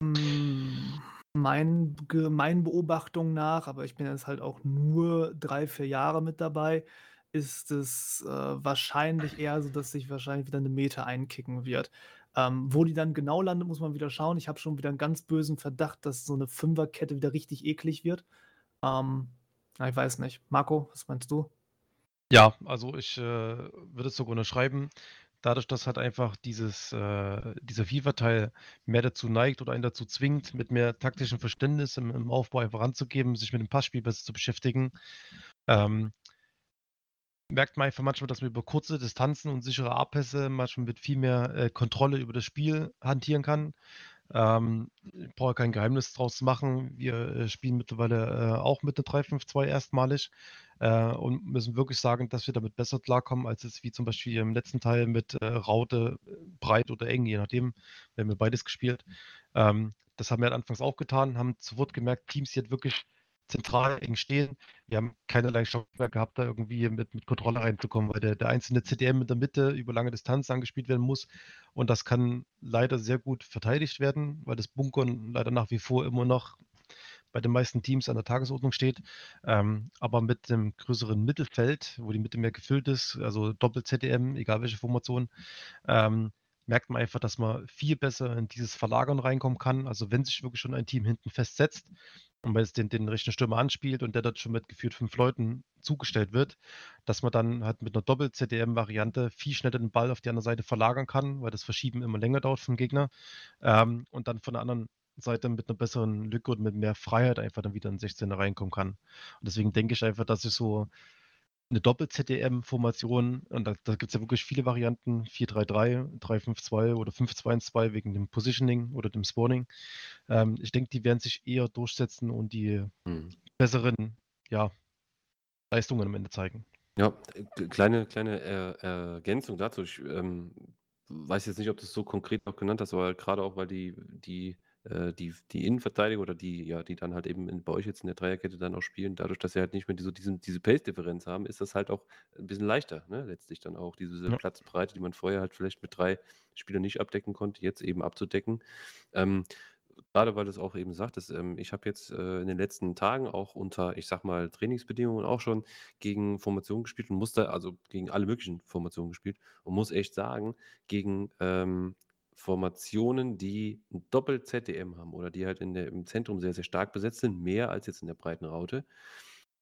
Hm, mein, meinen Beobachtungen nach, aber ich bin jetzt halt auch nur drei, vier Jahre mit dabei, ist es äh, wahrscheinlich eher so, dass sich wahrscheinlich wieder eine Meta einkicken wird. Ähm, wo die dann genau landet, muss man wieder schauen. Ich habe schon wieder einen ganz bösen Verdacht, dass so eine Fünferkette wieder richtig eklig wird. Ähm, na, ich weiß nicht. Marco, was meinst du? Ja, also ich äh, würde es sogar unterschreiben. Dadurch, dass halt einfach dieses, äh, dieser FIFA-Teil mehr dazu neigt oder einen dazu zwingt, mit mehr taktischem Verständnis im, im Aufbau einfach ranzugeben, sich mit dem Passspiel besser zu beschäftigen, ähm, merkt man einfach manchmal, dass man über kurze Distanzen und sichere A-Pässe manchmal mit viel mehr äh, Kontrolle über das Spiel hantieren kann. Ähm, ich brauche kein Geheimnis draus machen. Wir äh, spielen mittlerweile äh, auch mit einer 3-5-2 erstmalig äh, und müssen wirklich sagen, dass wir damit besser klarkommen, als jetzt wie zum Beispiel im letzten Teil mit äh, Raute, äh, breit oder eng, je nachdem. Wir haben ja beides gespielt. Ähm, das haben wir halt anfangs auch getan, haben sofort gemerkt, Teams, die halt wirklich zentral eng stehen. Wir haben keinerlei Chance mehr gehabt, da irgendwie mit, mit Kontrolle reinzukommen, weil der, der einzelne CDM in der Mitte über lange Distanz angespielt werden muss. Und das kann leider sehr gut verteidigt werden, weil das Bunkern leider nach wie vor immer noch bei den meisten Teams an der Tagesordnung steht. Ähm, aber mit dem größeren Mittelfeld, wo die Mitte mehr gefüllt ist, also Doppel-CDM, egal welche Formation, ähm, merkt man einfach, dass man viel besser in dieses Verlagern reinkommen kann. Also wenn sich wirklich schon ein Team hinten festsetzt, und wenn es den, den rechten Stürmer anspielt und der dort schon mit geführt fünf Leuten zugestellt wird, dass man dann halt mit einer Doppel-CDM-Variante viel schneller den Ball auf die andere Seite verlagern kann, weil das Verschieben immer länger dauert vom Gegner. Ähm, und dann von der anderen Seite mit einer besseren Lücke und mit mehr Freiheit einfach dann wieder in 16er reinkommen kann. Und deswegen denke ich einfach, dass ich so eine Doppel-ZDM-Formation, und da, da gibt es ja wirklich viele Varianten, 4-3-3, 3-5-2 oder 5-2-1-2 wegen dem Positioning oder dem Spawning. Ähm, ich denke, die werden sich eher durchsetzen und die Hm. besseren ja, Leistungen am Ende zeigen. Ja, äh, kleine, kleine Er Ergänzung dazu. Ich ähm, weiß jetzt nicht, ob du es so konkret noch genannt hast, aber gerade auch, weil die, die, äh, die, die Innenverteidiger oder die, ja, die dann halt eben in, bei euch jetzt in der Dreierkette dann auch spielen, dadurch, dass sie halt nicht mehr so diesen, diese Pace-Differenz haben, ist das halt auch ein bisschen leichter, ne? Letztlich dann auch diese Ja. Platzbreite, die man vorher halt vielleicht mit drei Spielern nicht abdecken konnte, jetzt eben abzudecken. Ähm, gerade weil du es auch eben sagtest, ähm, ich habe jetzt äh, in den letzten Tagen auch unter, ich sag mal, Trainingsbedingungen auch schon gegen Formationen gespielt und musste, also gegen alle möglichen Formationen gespielt und muss echt sagen, gegen ähm, Formationen, die ein Doppel-ZDM haben oder die halt in der, im Zentrum sehr, sehr stark besetzt sind, mehr als jetzt in der breiten Raute,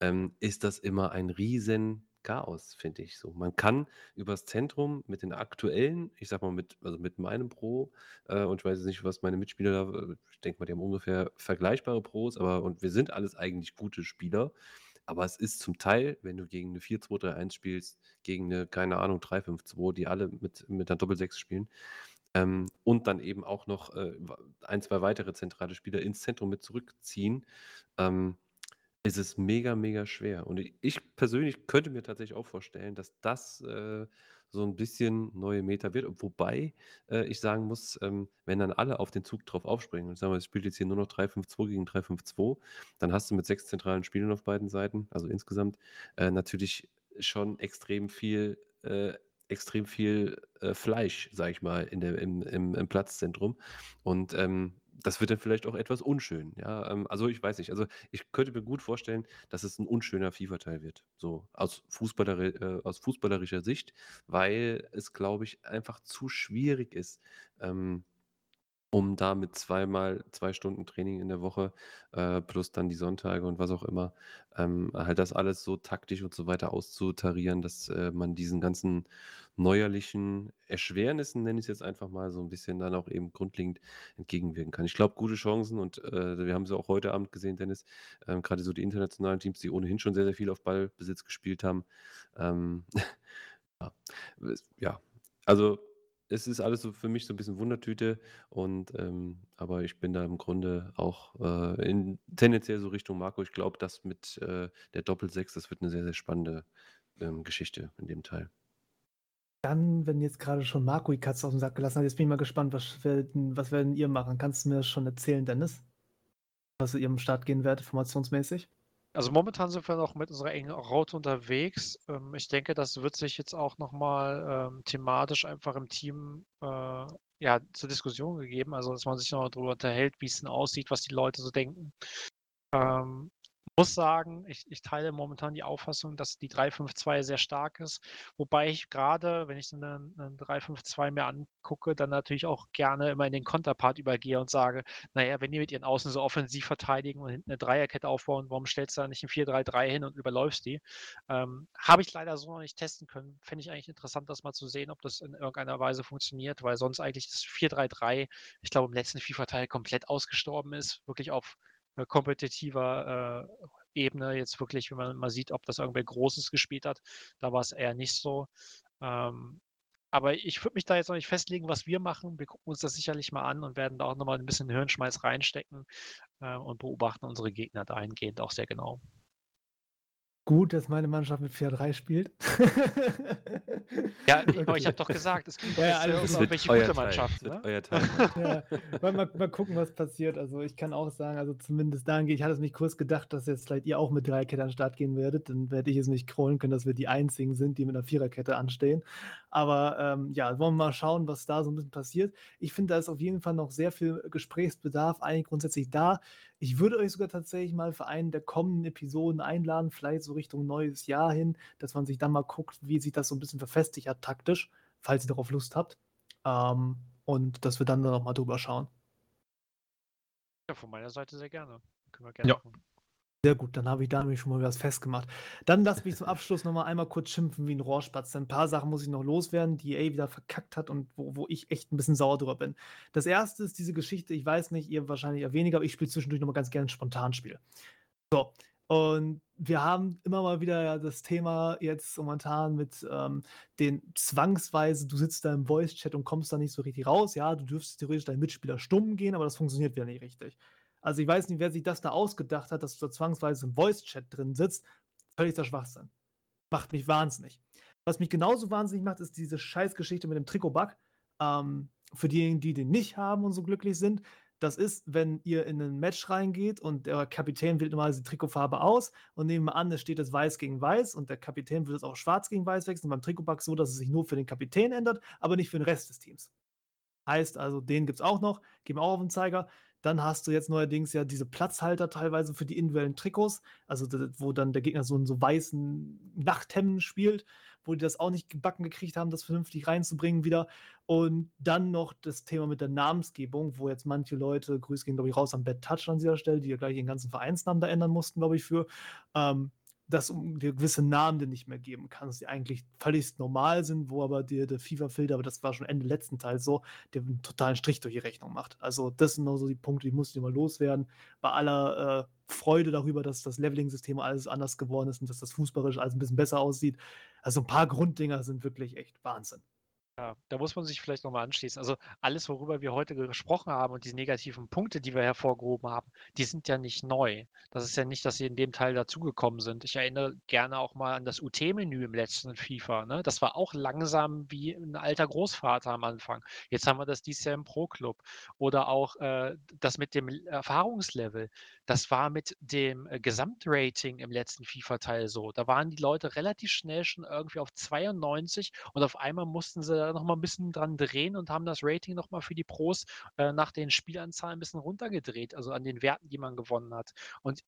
ähm, ist das immer ein riesen Chaos, finde ich so. Man kann übers Zentrum mit den aktuellen, ich sag mal mit, also mit meinem Pro, äh, und ich weiß jetzt nicht, was meine Mitspieler da, äh, ich denke mal, die haben ungefähr vergleichbare Pros, aber und wir sind alles eigentlich gute Spieler. Aber es ist zum Teil, wenn du gegen eine 4-2-3-1 spielst, gegen eine, keine Ahnung, 3-5-2, die alle mit, mit einer Doppel-6 spielen, ähm, und dann eben auch noch äh, ein, zwei weitere zentrale Spieler ins Zentrum mit zurückziehen, ähm, ist es mega, mega schwer. Und ich persönlich könnte mir tatsächlich auch vorstellen, dass das äh, so ein bisschen neue Meta wird. Wobei äh, ich sagen muss, ähm, wenn dann alle auf den Zug drauf aufspringen und sagen wir, es spielt jetzt hier nur noch 3-5-2 gegen 3-5-2, dann hast du mit sechs zentralen Spielern auf beiden Seiten, also insgesamt, äh, natürlich schon extrem viel, äh, extrem viel äh, Fleisch, sag ich mal, in der, im, im, im Platzzentrum. Und ähm, das wird dann vielleicht auch etwas unschön. Ja, ähm, also ich weiß nicht. Also ich könnte mir gut vorstellen, dass es ein unschöner FIFA-Teil wird. So aus, Fußballer, äh, aus fußballerischer Sicht, weil es, glaube ich, einfach zu schwierig ist. Ähm, um da mit zweimal zwei Stunden Training in der Woche äh, plus dann die Sonntage und was auch immer, ähm, halt das alles so taktisch und so weiter auszutarieren, dass äh, man diesen ganzen neuerlichen Erschwernissen, nenne ich es jetzt einfach mal, so ein bisschen dann auch eben grundlegend entgegenwirken kann. Ich glaube, gute Chancen und äh, wir haben sie auch heute Abend gesehen, Dennis, ähm, gerade so die internationalen Teams, die ohnehin schon sehr, sehr viel auf Ballbesitz gespielt haben. Ähm, [laughs] ja, ja, Also, es ist alles so für mich so ein bisschen Wundertüte und, ähm aber ich bin da im Grunde auch, äh, in tendenziell so Richtung Marco. Ich glaube, das mit, äh, der Doppel-6, das wird eine sehr, sehr spannende, ähm, Geschichte in dem Teil. Dann, wenn jetzt gerade schon Marco die Katze aus dem Sack gelassen hat, jetzt bin ich mal gespannt, was werden was werdet ihr machen? Kannst du mir das schon erzählen, Dennis? Was ihr am Start gehen werdet, formationsmäßig? Also momentan sind wir noch mit unserer engen Raute unterwegs. Ähm, ich denke, das wird sich jetzt auch nochmal ähm, thematisch einfach im Team äh, ja, zur Diskussion gegeben. Also, dass man sich noch darüber unterhält, wie es denn aussieht, was die Leute so denken. Ähm, muss sagen, ich, ich teile momentan die Auffassung, dass die 352 sehr stark ist. Wobei ich gerade, wenn ich eine, eine 352 mir angucke, dann natürlich auch gerne immer in den Konterpart übergehe und sage, naja, wenn die mit ihren Außen so offensiv verteidigen und hinten eine Dreierkette aufbauen, warum stellst du da nicht ein 4-3-3 hin und überläufst die? Ähm, Habe ich leider so noch nicht testen können. Fände ich eigentlich interessant, das mal zu sehen, ob das in irgendeiner Weise funktioniert, weil sonst eigentlich das 4-3-3, ich glaube, im letzten FIFA-Teil komplett ausgestorben ist, wirklich auf kompetitiver äh, Ebene jetzt wirklich, wenn man mal sieht, ob das irgendwer Großes gespielt hat, da war es eher nicht so. Ähm, aber ich würde mich da jetzt noch nicht festlegen, was wir machen. Wir gucken uns das sicherlich mal an und werden da auch nochmal ein bisschen Hirnschmeiß reinstecken äh, und beobachten unsere Gegner dahingehend auch sehr genau. Gut, dass meine Mannschaft mit 4-3 spielt. Ja, [laughs] aber ich habe doch gesagt, es gibt Ja, alles äh, irgendwelche wird euer gute wird Ne? euer Teil. [laughs] Ja, mal, mal, mal gucken, was passiert. Also ich kann auch sagen, also zumindest dahingehend, ich hatte es mich kurz gedacht, dass jetzt vielleicht ihr auch mit Dreierkette an den Start gehen werdet. Dann werde ich es nicht krollen können, dass wir die einzigen sind, die mit einer Viererkette anstehen. Aber ähm, ja, wollen wir mal schauen, was da so ein bisschen passiert. Ich finde, da ist auf jeden Fall noch sehr viel Gesprächsbedarf eigentlich grundsätzlich da. Ich würde euch sogar tatsächlich mal für einen der kommenden Episoden einladen, vielleicht so Richtung neues Jahr hin, dass man sich dann mal guckt, wie sich das so ein bisschen verfestigt hat taktisch, falls ihr darauf Lust habt. Ähm, und dass wir dann noch mal drüber schauen. Ja, von meiner Seite sehr gerne. Können wir gerne Ja. machen. Sehr gut, dann habe ich da nämlich schon mal was festgemacht. Dann lass mich zum Abschluss noch mal einmal kurz schimpfen wie ein Rohrspatz. Ein paar Sachen muss ich noch loswerden, die EA wieder verkackt hat und wo, wo ich echt ein bisschen sauer drüber bin. Das erste ist diese Geschichte, ich weiß nicht, ihr wahrscheinlich eher weniger, aber ich spiele zwischendurch noch mal ganz gerne ein Spontanspiel. So, und wir haben immer mal wieder das Thema jetzt momentan mit ähm, den zwangsweise, du sitzt da im Voice-Chat und kommst da nicht so richtig raus. Ja, du dürftest theoretisch deinen Mitspieler stumm gehen, aber das funktioniert wieder nicht richtig. Also ich weiß nicht, wer sich das da ausgedacht hat, dass du da zwangsweise im Voice-Chat drin sitzt. Völliger Schwachsinn. Macht mich wahnsinnig. Was mich genauso wahnsinnig macht, ist diese Scheißgeschichte mit dem Trikot-Bug. Ähm, für diejenigen, die den nicht haben und so glücklich sind, das ist, wenn ihr in ein Match reingeht und der Kapitän wählt normalerweise die Trikotfarbe aus und nehmen wir an, es steht jetzt weiß gegen weiß und der Kapitän wird es auch schwarz gegen weiß wechseln. Beim Trikotbug so, dass es sich nur für den Kapitän ändert, aber nicht für den Rest des Teams. Heißt also, den gibt es auch noch, geben auch auf den Zeiger. Dann hast du jetzt neuerdings ja diese Platzhalter teilweise für die individuellen Trikots, also wo dann der Gegner so einen so weißen Nachthemden spielt, wo die das auch nicht gebacken gekriegt haben, das vernünftig reinzubringen wieder. Und dann noch das Thema mit der Namensgebung, wo jetzt manche Leute, Grüße gehen, glaube ich, raus am Bad Touch an dieser Stelle, die ja gleich ihren ganzen Vereinsnamen da ändern mussten, glaube ich, für. Ähm, dass du dir gewisse Namen dir nicht mehr geben kannst, die eigentlich völlig normal sind, wo aber dir der FIFA-Filter, aber das war schon Ende letzten Teil so, der einen totalen Strich durch die Rechnung macht. Also das sind nur so die Punkte, die musst du mal loswerden. Bei aller äh, Freude darüber, dass das Leveling-System alles anders geworden ist und dass das fußballisch alles ein bisschen besser aussieht. Also ein paar Grunddinger sind wirklich echt Wahnsinn. Ja, da muss man sich vielleicht nochmal anschließen. Also alles, worüber wir heute gesprochen haben und diese negativen Punkte, die wir hervorgehoben haben, die sind ja nicht neu. Das ist ja nicht, dass sie in dem Teil dazugekommen sind. Ich erinnere gerne auch mal an das UT-Menü im letzten FIFA. Ne? Das war auch langsam wie ein alter Großvater am Anfang. Jetzt haben wir das dieses Jahr im Pro-Club. Oder auch äh, das mit dem Erfahrungslevel. Das war mit dem äh, Gesamtrating im letzten FIFA-Teil so. Da waren die Leute relativ schnell schon irgendwie auf 92 und auf einmal mussten sie da noch mal ein bisschen dran drehen und haben das Rating noch mal für die Pros äh, nach den Spielanzahlen ein bisschen runtergedreht, also an den Werten, die man gewonnen hat. Und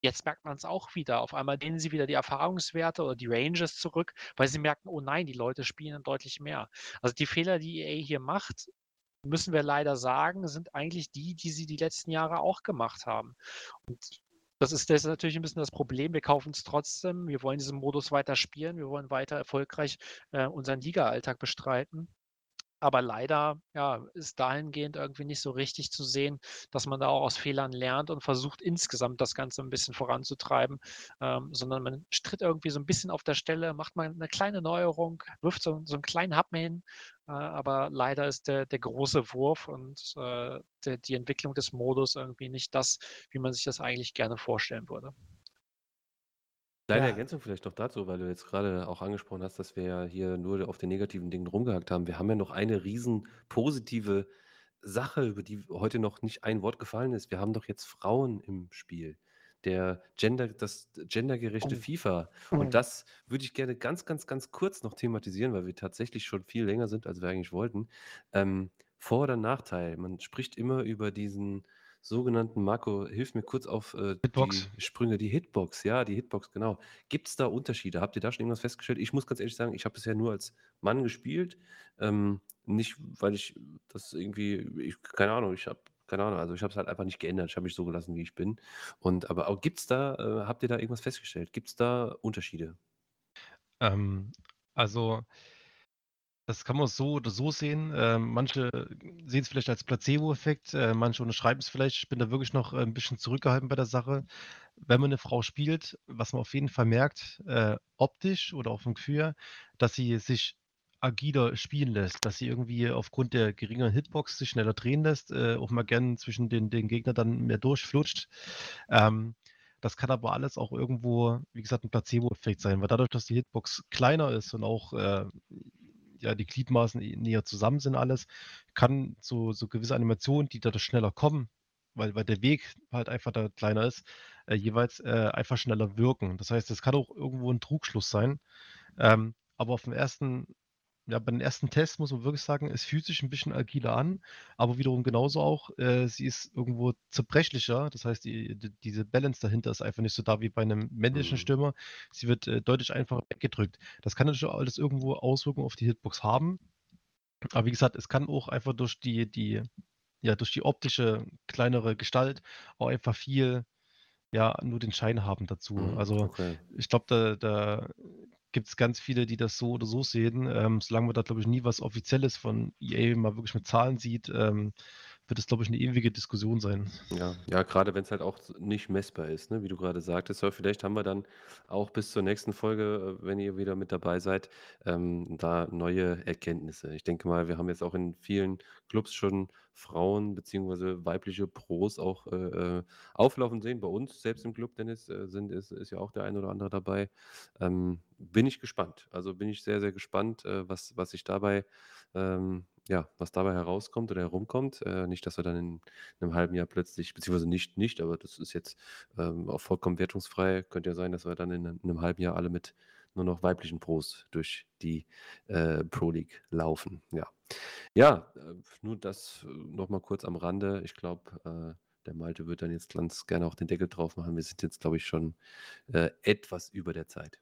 jetzt merkt man es auch wieder. Auf einmal dehnen sie wieder die Erfahrungswerte oder die Ranges zurück, weil sie merken, oh nein, die Leute spielen deutlich mehr. Also die Fehler, die EA hier macht, müssen wir leider sagen, sind eigentlich die, die sie die letzten Jahre auch gemacht haben. Und das ist, das ist natürlich ein bisschen das Problem. Wir kaufen es trotzdem. Wir wollen diesen Modus weiter spielen. Wir wollen weiter erfolgreich äh, unseren Liga-Alltag bestreiten. Aber leider, ja, ist dahingehend irgendwie nicht so richtig zu sehen, dass man da auch aus Fehlern lernt und versucht, insgesamt das Ganze ein bisschen voranzutreiben, ähm, sondern man stritt irgendwie so ein bisschen auf der Stelle, macht mal eine kleine Neuerung, wirft so so 'n kleinen Happen hin, äh, aber leider ist der der große Wurf und, äh, der die Entwicklung des Modus irgendwie nicht das, wie man sich das eigentlich gerne vorstellen würde. Kleine Ja. Ergänzung vielleicht noch dazu, weil du jetzt gerade auch angesprochen hast, dass wir ja hier nur auf den negativen Dingen rumgehackt haben. Wir haben ja noch eine riesen positive Sache, über die heute noch nicht ein Wort gefallen ist. Wir haben doch jetzt Frauen im Spiel. Der Gender das gendergerechte Oh. FIFA. Oh. Und das würde ich gerne ganz, ganz, ganz kurz noch thematisieren, weil wir tatsächlich schon viel länger sind, als wir eigentlich wollten. Ähm, Vor oder Nachteil? Man spricht immer über diesen sogenannten Marco, hilf mir kurz auf, äh, Hitbox. die Sprünge, die Hitbox, ja, die Hitbox, genau. Gibt's da Unterschiede? Habt ihr da schon irgendwas festgestellt? Ich muss ganz ehrlich sagen, ich habe bisher nur als Mann gespielt. Ähm, nicht, weil ich das irgendwie ich keine Ahnung, ich habe keine Ahnung, also ich habe es halt einfach nicht geändert. Ich habe mich so gelassen, wie ich bin. Und aber auch gibt's da äh, habt ihr da irgendwas festgestellt? Gibt's da Unterschiede? Ähm, also das kann man so oder so sehen. Ähm, manche sehen es vielleicht als Placebo-Effekt, äh, manche unterschreiben es vielleicht. Ich bin da wirklich noch, äh, 'n bisschen zurückgehalten bei der Sache. Wenn man eine Frau spielt, was man auf jeden Fall merkt, äh, optisch oder auch vom Gefühl her, dass sie sich agiler spielen lässt, dass sie irgendwie aufgrund der geringeren Hitbox sich schneller drehen lässt, äh, auch mal gern zwischen den den Gegnern dann mehr durchflutscht. Ähm, das kann aber alles auch irgendwo, wie gesagt, 'n Placebo-Effekt sein, weil dadurch, dass die Hitbox kleiner ist und auch, äh, ja, die Gliedmaßen näher zusammen sind alles, kann so so gewisse Animationen, die dadurch schneller kommen, weil weil der Weg halt einfach da kleiner ist, äh, jeweils, äh, einfach schneller wirken. Das heißt, es kann auch irgendwo 'n Trugschluss sein. Ähm, aber auf 'n ersten ja, bei den ersten Tests muss man wirklich sagen, es fühlt sich 'n bisschen agiler an, aber wiederum genauso auch, äh, sie ist irgendwo zerbrechlicher. Das heißt, die d diese Balance dahinter ist einfach nicht so da wie bei 'nem männlichen Mhm. Stürmer. Sie wird, äh, deutlich einfacher weggedrückt. Das kann natürlich alles irgendwo Auswirkungen auf die Hitbox haben. Aber wie gesagt, es kann auch einfach durch die die ja, durch die optische kleinere Gestalt auch einfach viel ja, nur den Schein haben dazu. Mhm, Also, okay. ich glaube, da da gibt's ganz viele, die das so oder so sehen. Ähm, solange man da, glaube ich, nie was Offizielles von EA mal wirklich mit Zahlen sieht, ähm, wird es, glaube ich, 'ne ewige Diskussion sein. Ja, ja, grade wenn's halt auch nicht messbar ist, ne, wie du grade sagtest. Aber vielleicht haben wir dann auch bis zur nächsten Folge, äh, wenn ihr wieder mit dabei seid, ähm, da neue Erkenntnisse. Ich denke mal, wir haben jetzt auch in vielen Clubs schon Frauen beziehungsweise weibliche Pros auch, äh, äh, auflaufen sehen. Bei uns selbst im Club, Dennis, äh, sind ist ist ja auch der ein oder andere dabei. Ähm, bin ich gespannt. Also, bin ich sehr, sehr gespannt, äh, was was sich dabei ähm, ja, was dabei herauskommt oder herumkommt. Äh, nicht, dass wir dann in 'nem halben Jahr plötzlich beziehungsweise nicht nicht, aber das ist jetzt, ähm, auch vollkommen wertungsfrei. Könnte ja sein, dass wir dann in in 'nem halben Jahr alle mit nur noch weiblichen Pros durch die, äh, Pro League laufen, ja. Ja, äh, nur das, äh, noch mal kurz am Rande. Ich glaube, äh, der Malte wird dann jetzt ganz gerne auch den Deckel drauf machen. Wir sind jetzt, glaube ich, schon, äh, etwas über der Zeit.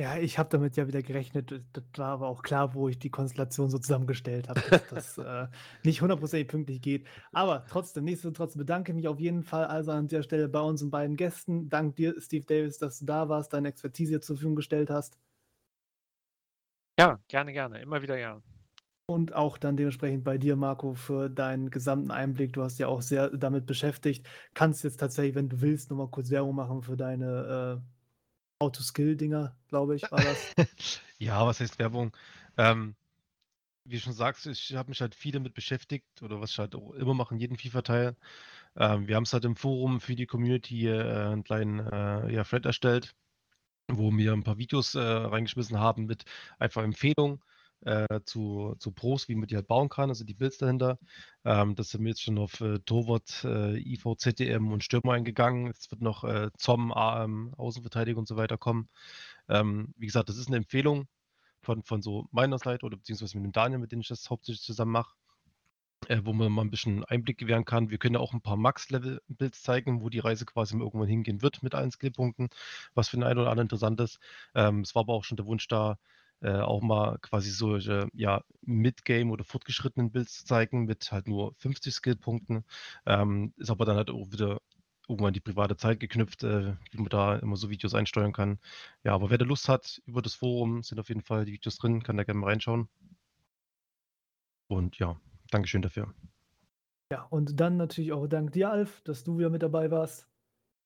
Ja, ich habe damit ja wieder gerechnet. D das war aber auch klar, wo ich die Konstellation so zusammengestellt habe, dass das, äh, nicht hundertprozentig pünktlich geht. Aber trotzdem, nichtsdestotrotz bedanke ich mich auf jeden Fall also an der Stelle bei unseren beiden Gästen. Dank dir, Steve Davis, dass du da warst, deine Expertise zur Verfügung gestellt hast. Ja, gerne, gerne, immer wieder gern. Und auch dann dementsprechend bei dir, Marco, für deinen gesamten Einblick. Du hast ja auch sehr damit beschäftigt. Kannst jetzt tatsächlich, wenn du willst, noch mal kurz Werbung machen für deine, äh, Auto-Skill-Dinger, glaube ich, war das. [laughs] Ja, was heißt Werbung? Ähm, wie schon sagst, ich habe mich halt viel damit beschäftigt oder was ich halt auch immer mache in jedem FIFA-Teil. Ähm, wir haben's halt im Forum für die Community, äh, 'n kleinen, äh, ja, Thread erstellt, wo wir 'n paar Videos, äh, reingeschmissen haben mit einfach Empfehlungen, äh, zu zu Pros, wie man die halt bauen kann, also die Builds dahinter. Ähm, da sind wir jetzt schon auf, äh, Torwart, äh, IV, ZDM und Stürmer eingegangen. Es wird noch, äh, ZOM, AM, Außenverteidiger und so weiter kommen. Ähm, wie gesagt, das ist 'ne Empfehlung von von so meiner Seite oder beziehungsweise mit dem Daniel, mit dem ich das hauptsächlich zusammen mache, äh, wo man mal 'n bisschen Einblick gewähren kann. Wir können ja auch 'n paar Max-Level-Builds zeigen, wo die Reise quasi mal irgendwann hingehen wird mit allen Skillpunkten, was für den einen oder anderen interessant ist. Ähm, es war aber auch schon der Wunsch da, äh, auch mal quasi solche, ja, Mid-Game oder fortgeschrittenen Builds zeigen mit halt nur 50 Skillpunkten. Ähm, ist aber dann halt auch wieder irgendwann an die private Zeit geknüpft, äh, wie man da immer so Videos einsteuern kann. Ja, aber wer da Lust hat, über das Forum sind auf jeden Fall die Videos drin, kann da gerne mal reinschauen. Und ja, Dankeschön dafür. Ja, und dann natürlich auch dank dir, Alf, dass du wieder mit dabei warst.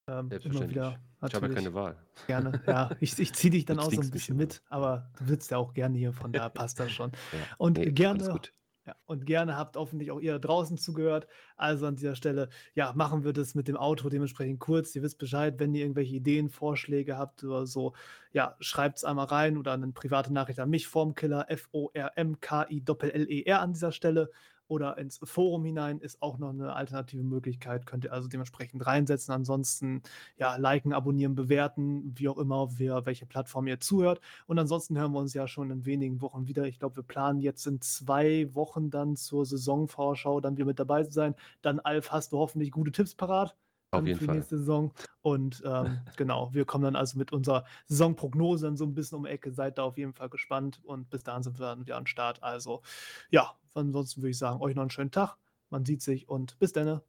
Ähm, immer wieder. Ich habe ja keine Wahl. Gerne. [laughs] Ja, ich, ich ziehe dich dann auch so ein bisschen mit, aber du sitzt ja auch gerne hier, von da passt das schon. [laughs] Ja, und nee, gerne. Ja, und gerne habt hoffentlich auch ihr draußen zugehört. Also an dieser Stelle, ja, machen wir das mit dem Auto dementsprechend kurz. Ihr wisst Bescheid, wenn ihr irgendwelche Ideen, Vorschläge habt oder so, ja, schreibt es einmal rein oder eine private Nachricht an mich, Formkiller, F-O-R-M-K-I-L-L-E-R an dieser Stelle oder ins Forum hinein ist auch noch eine alternative Möglichkeit. Könnt ihr also dementsprechend reinsetzen. Ansonsten, ja, liken, abonnieren, bewerten, wie auch immer, wer, welche Plattform ihr zuhört. Und ansonsten hören wir uns ja schon in wenigen Wochen wieder. Ich glaube, wir planen jetzt in zwei Wochen dann zur Saisonvorschau dann wieder mit dabei zu sein. Dann, Alf, hast du hoffentlich gute Tipps parat. Auf jeden für die Fall. nächste Saison. Und ähm, [laughs] genau, wir kommen dann also mit unserer Saisonprognose dann so ein bisschen um die Ecke. Seid da auf jeden Fall gespannt und bis dahin sind wir dann wieder am Start. Also ja, ansonsten würde ich sagen, euch noch einen schönen Tag. Man sieht sich und bis dann.